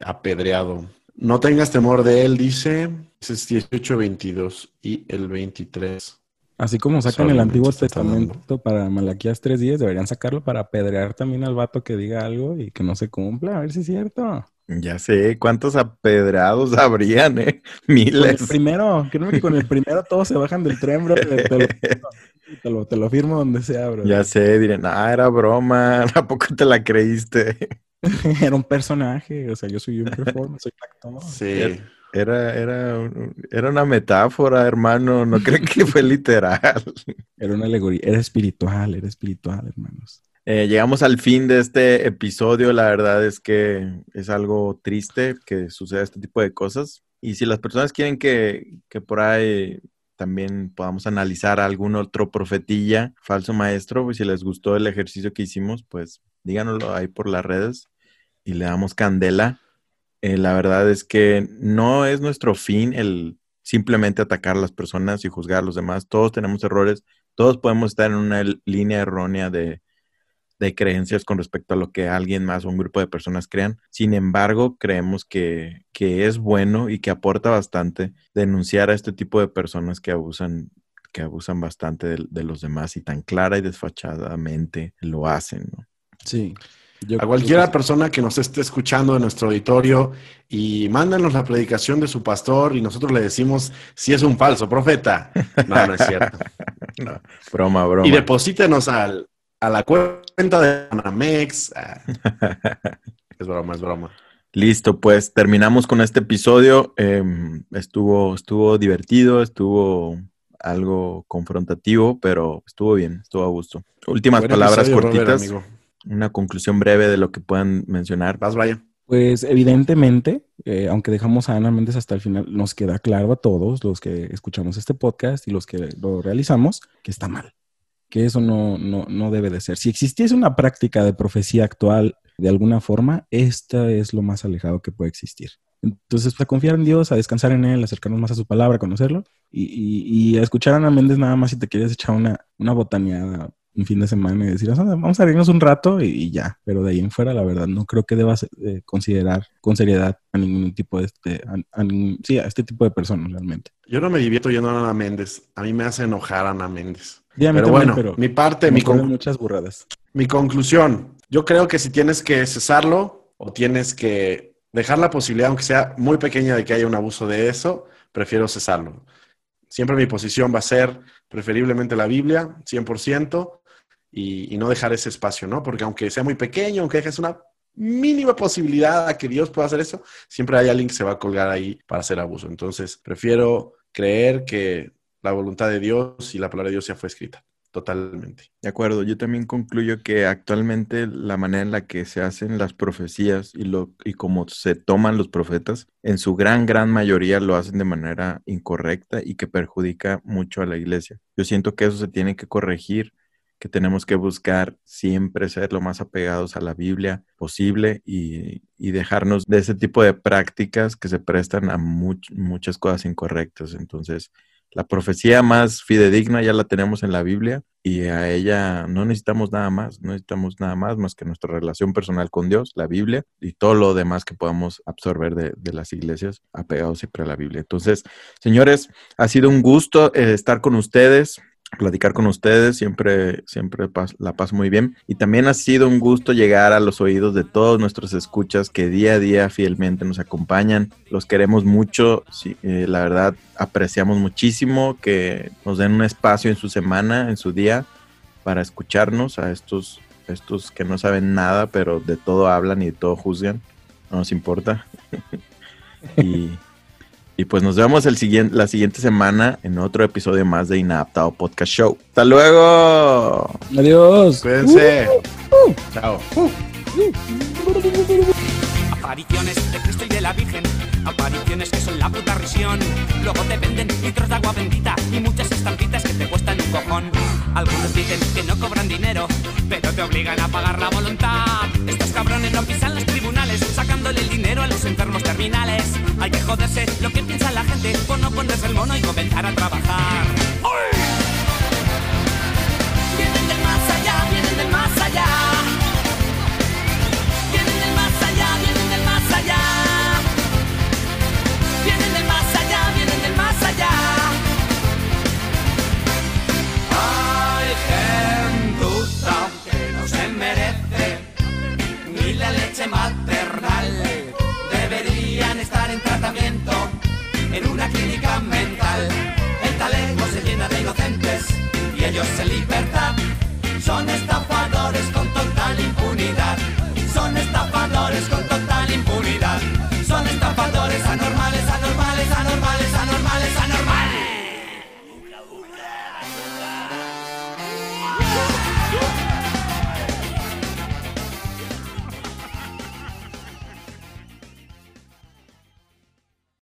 apedreado. No tengas temor de él, dice. Es 18:22 y el 23.
Así como sacan el Antiguo Testamento para Malaquías 3.10, deberían sacarlo para apedrear también al vato que diga algo y que no se cumpla, a ver si es cierto.
Ya sé, ¿cuántos apedrados habrían, eh?
Con el
Miles.
primero, créeme que con el primero todos se bajan del tren, bro. Te, te lo, te lo- te lo firmo donde sea, bro.
Ya sé, dirán, ah, era broma, ¿a poco te la creíste?
Era un personaje, o sea, yo soy un performance, soy un actor.
Sí.
Era, era, era una metáfora, hermano, no creo que fue literal.
Era una alegoría, era espiritual, era espiritual, hermanos.
Eh, llegamos al fin de este episodio. La verdad es que es algo triste que suceda este tipo de cosas. Y si las personas quieren que, que por ahí también podamos analizar a algún otro profetilla, falso maestro, pues si les gustó el ejercicio que hicimos, pues díganoslo ahí por las redes y le damos candela. Eh, la verdad es que no es nuestro fin el simplemente atacar a las personas y juzgar a los demás. Todos tenemos errores, todos podemos estar en una línea errónea de, de creencias con respecto a lo que alguien más o un grupo de personas crean. Sin embargo, creemos que, que es bueno y que aporta bastante denunciar a este tipo de personas que abusan que abusan bastante de, de los demás y tan clara y desfachadamente lo hacen. ¿no?
Sí. Yo
A cualquiera
que-
persona que nos esté escuchando en nuestro auditorio y mándanos la predicación de su pastor y nosotros le decimos si es un falso profeta. No, no es cierto.
No, broma, broma.
Y deposítenos al, a la cuenta de Anamex. Ah, es broma, es broma.
Listo, pues terminamos con este episodio. Eh, estuvo, estuvo divertido, estuvo algo confrontativo, pero estuvo bien, estuvo a gusto. Últimas
Buen
palabras
episodio,
cortitas,
amigo.
Una conclusión breve de lo que puedan mencionar.
Vas, vaya.
Pues evidentemente, eh, aunque dejamos a Ana Méndez hasta el final, nos queda claro a todos los que escuchamos este podcast y los que lo realizamos que está mal, que eso no, no, no debe de ser. Si existiese una práctica de profecía actual de alguna forma, esta es lo más alejado que puede existir. Entonces, pues, a confiar en Dios, a descansar en Él, acercarnos más a su palabra, a conocerlo y, y- y a escuchar a Ana Méndez nada más si te quieres echar una, una botaneada un fin de semana y decir, "Ah, vamos a reírnos un rato y, y ya. Pero de ahí en fuera, la verdad, no creo que debas eh, considerar con seriedad a ningún tipo de este, a- a ningún- sí, a este tipo de personas realmente.
Yo no me divierto yendo a Ana Méndez. A mí me hace enojar Ana Méndez.
Sí, a
Pero
también,
bueno, mi parte, mi, conclu-
muchas burradas.
mi conclusión. Yo creo que si tienes que cesarlo o tienes que dejar la posibilidad, aunque sea muy pequeña, de que haya un abuso de eso, prefiero cesarlo. Siempre mi posición va a ser preferiblemente la Biblia, 100%, y, no dejar ese espacio, ¿no? Porque aunque sea muy pequeño, aunque dejes una mínima posibilidad a que Dios pueda hacer eso, siempre hay alguien que se va a colgar ahí para hacer abuso. Entonces, prefiero creer que la voluntad de Dios y la palabra de Dios ya fue escrita, totalmente.
De acuerdo, yo también concluyo que actualmente la manera en la que se hacen las profecías y, lo, y cómo se toman los profetas, en su gran, gran mayoría lo hacen de manera incorrecta y que perjudica mucho a la iglesia. Yo siento que eso se tiene que corregir, que tenemos que buscar siempre ser lo más apegados a la Biblia posible y, y dejarnos de ese tipo de prácticas que se prestan a much- muchas cosas incorrectas. Entonces, la profecía más fidedigna ya la tenemos en la Biblia y a ella no necesitamos nada más, no necesitamos nada más más que nuestra relación personal con Dios, la Biblia y todo lo demás que podamos absorber de, de las iglesias apegados siempre a la Biblia. Entonces, señores, ha sido un gusto eh, estar con ustedes platicar con ustedes, siempre, siempre pas- la paso muy bien. Y también ha sido un gusto llegar a los oídos de todos nuestros escuchas que día a día fielmente nos acompañan. Los queremos mucho, eh, la verdad apreciamos muchísimo que nos den un espacio en su semana, en su día, para escucharnos a estos, estos que no saben nada, pero de todo hablan y de todo juzgan. No nos importa. y y pues nos vemos el siguiente, la siguiente semana en otro episodio más de Inadaptado Podcast Show. ¡Hasta luego!
Adiós.
Cuídense. Chao.
Apariciones de Cristo y de la Virgen, apariciones que son la puta risión. Luego te venden litros de agua bendita y muchas estampitas que te cuestan un cojón. Algunos dicen que no cobran dinero, pero te obligan a pagar la voluntad. Estos cabrones no pisan los tribunales, sacándole el dinero a los enfermos terminales. Hay que joderse lo que piensa la gente por no ponerse el mono y comenzar a trabajar. Dios es libertad. Son esta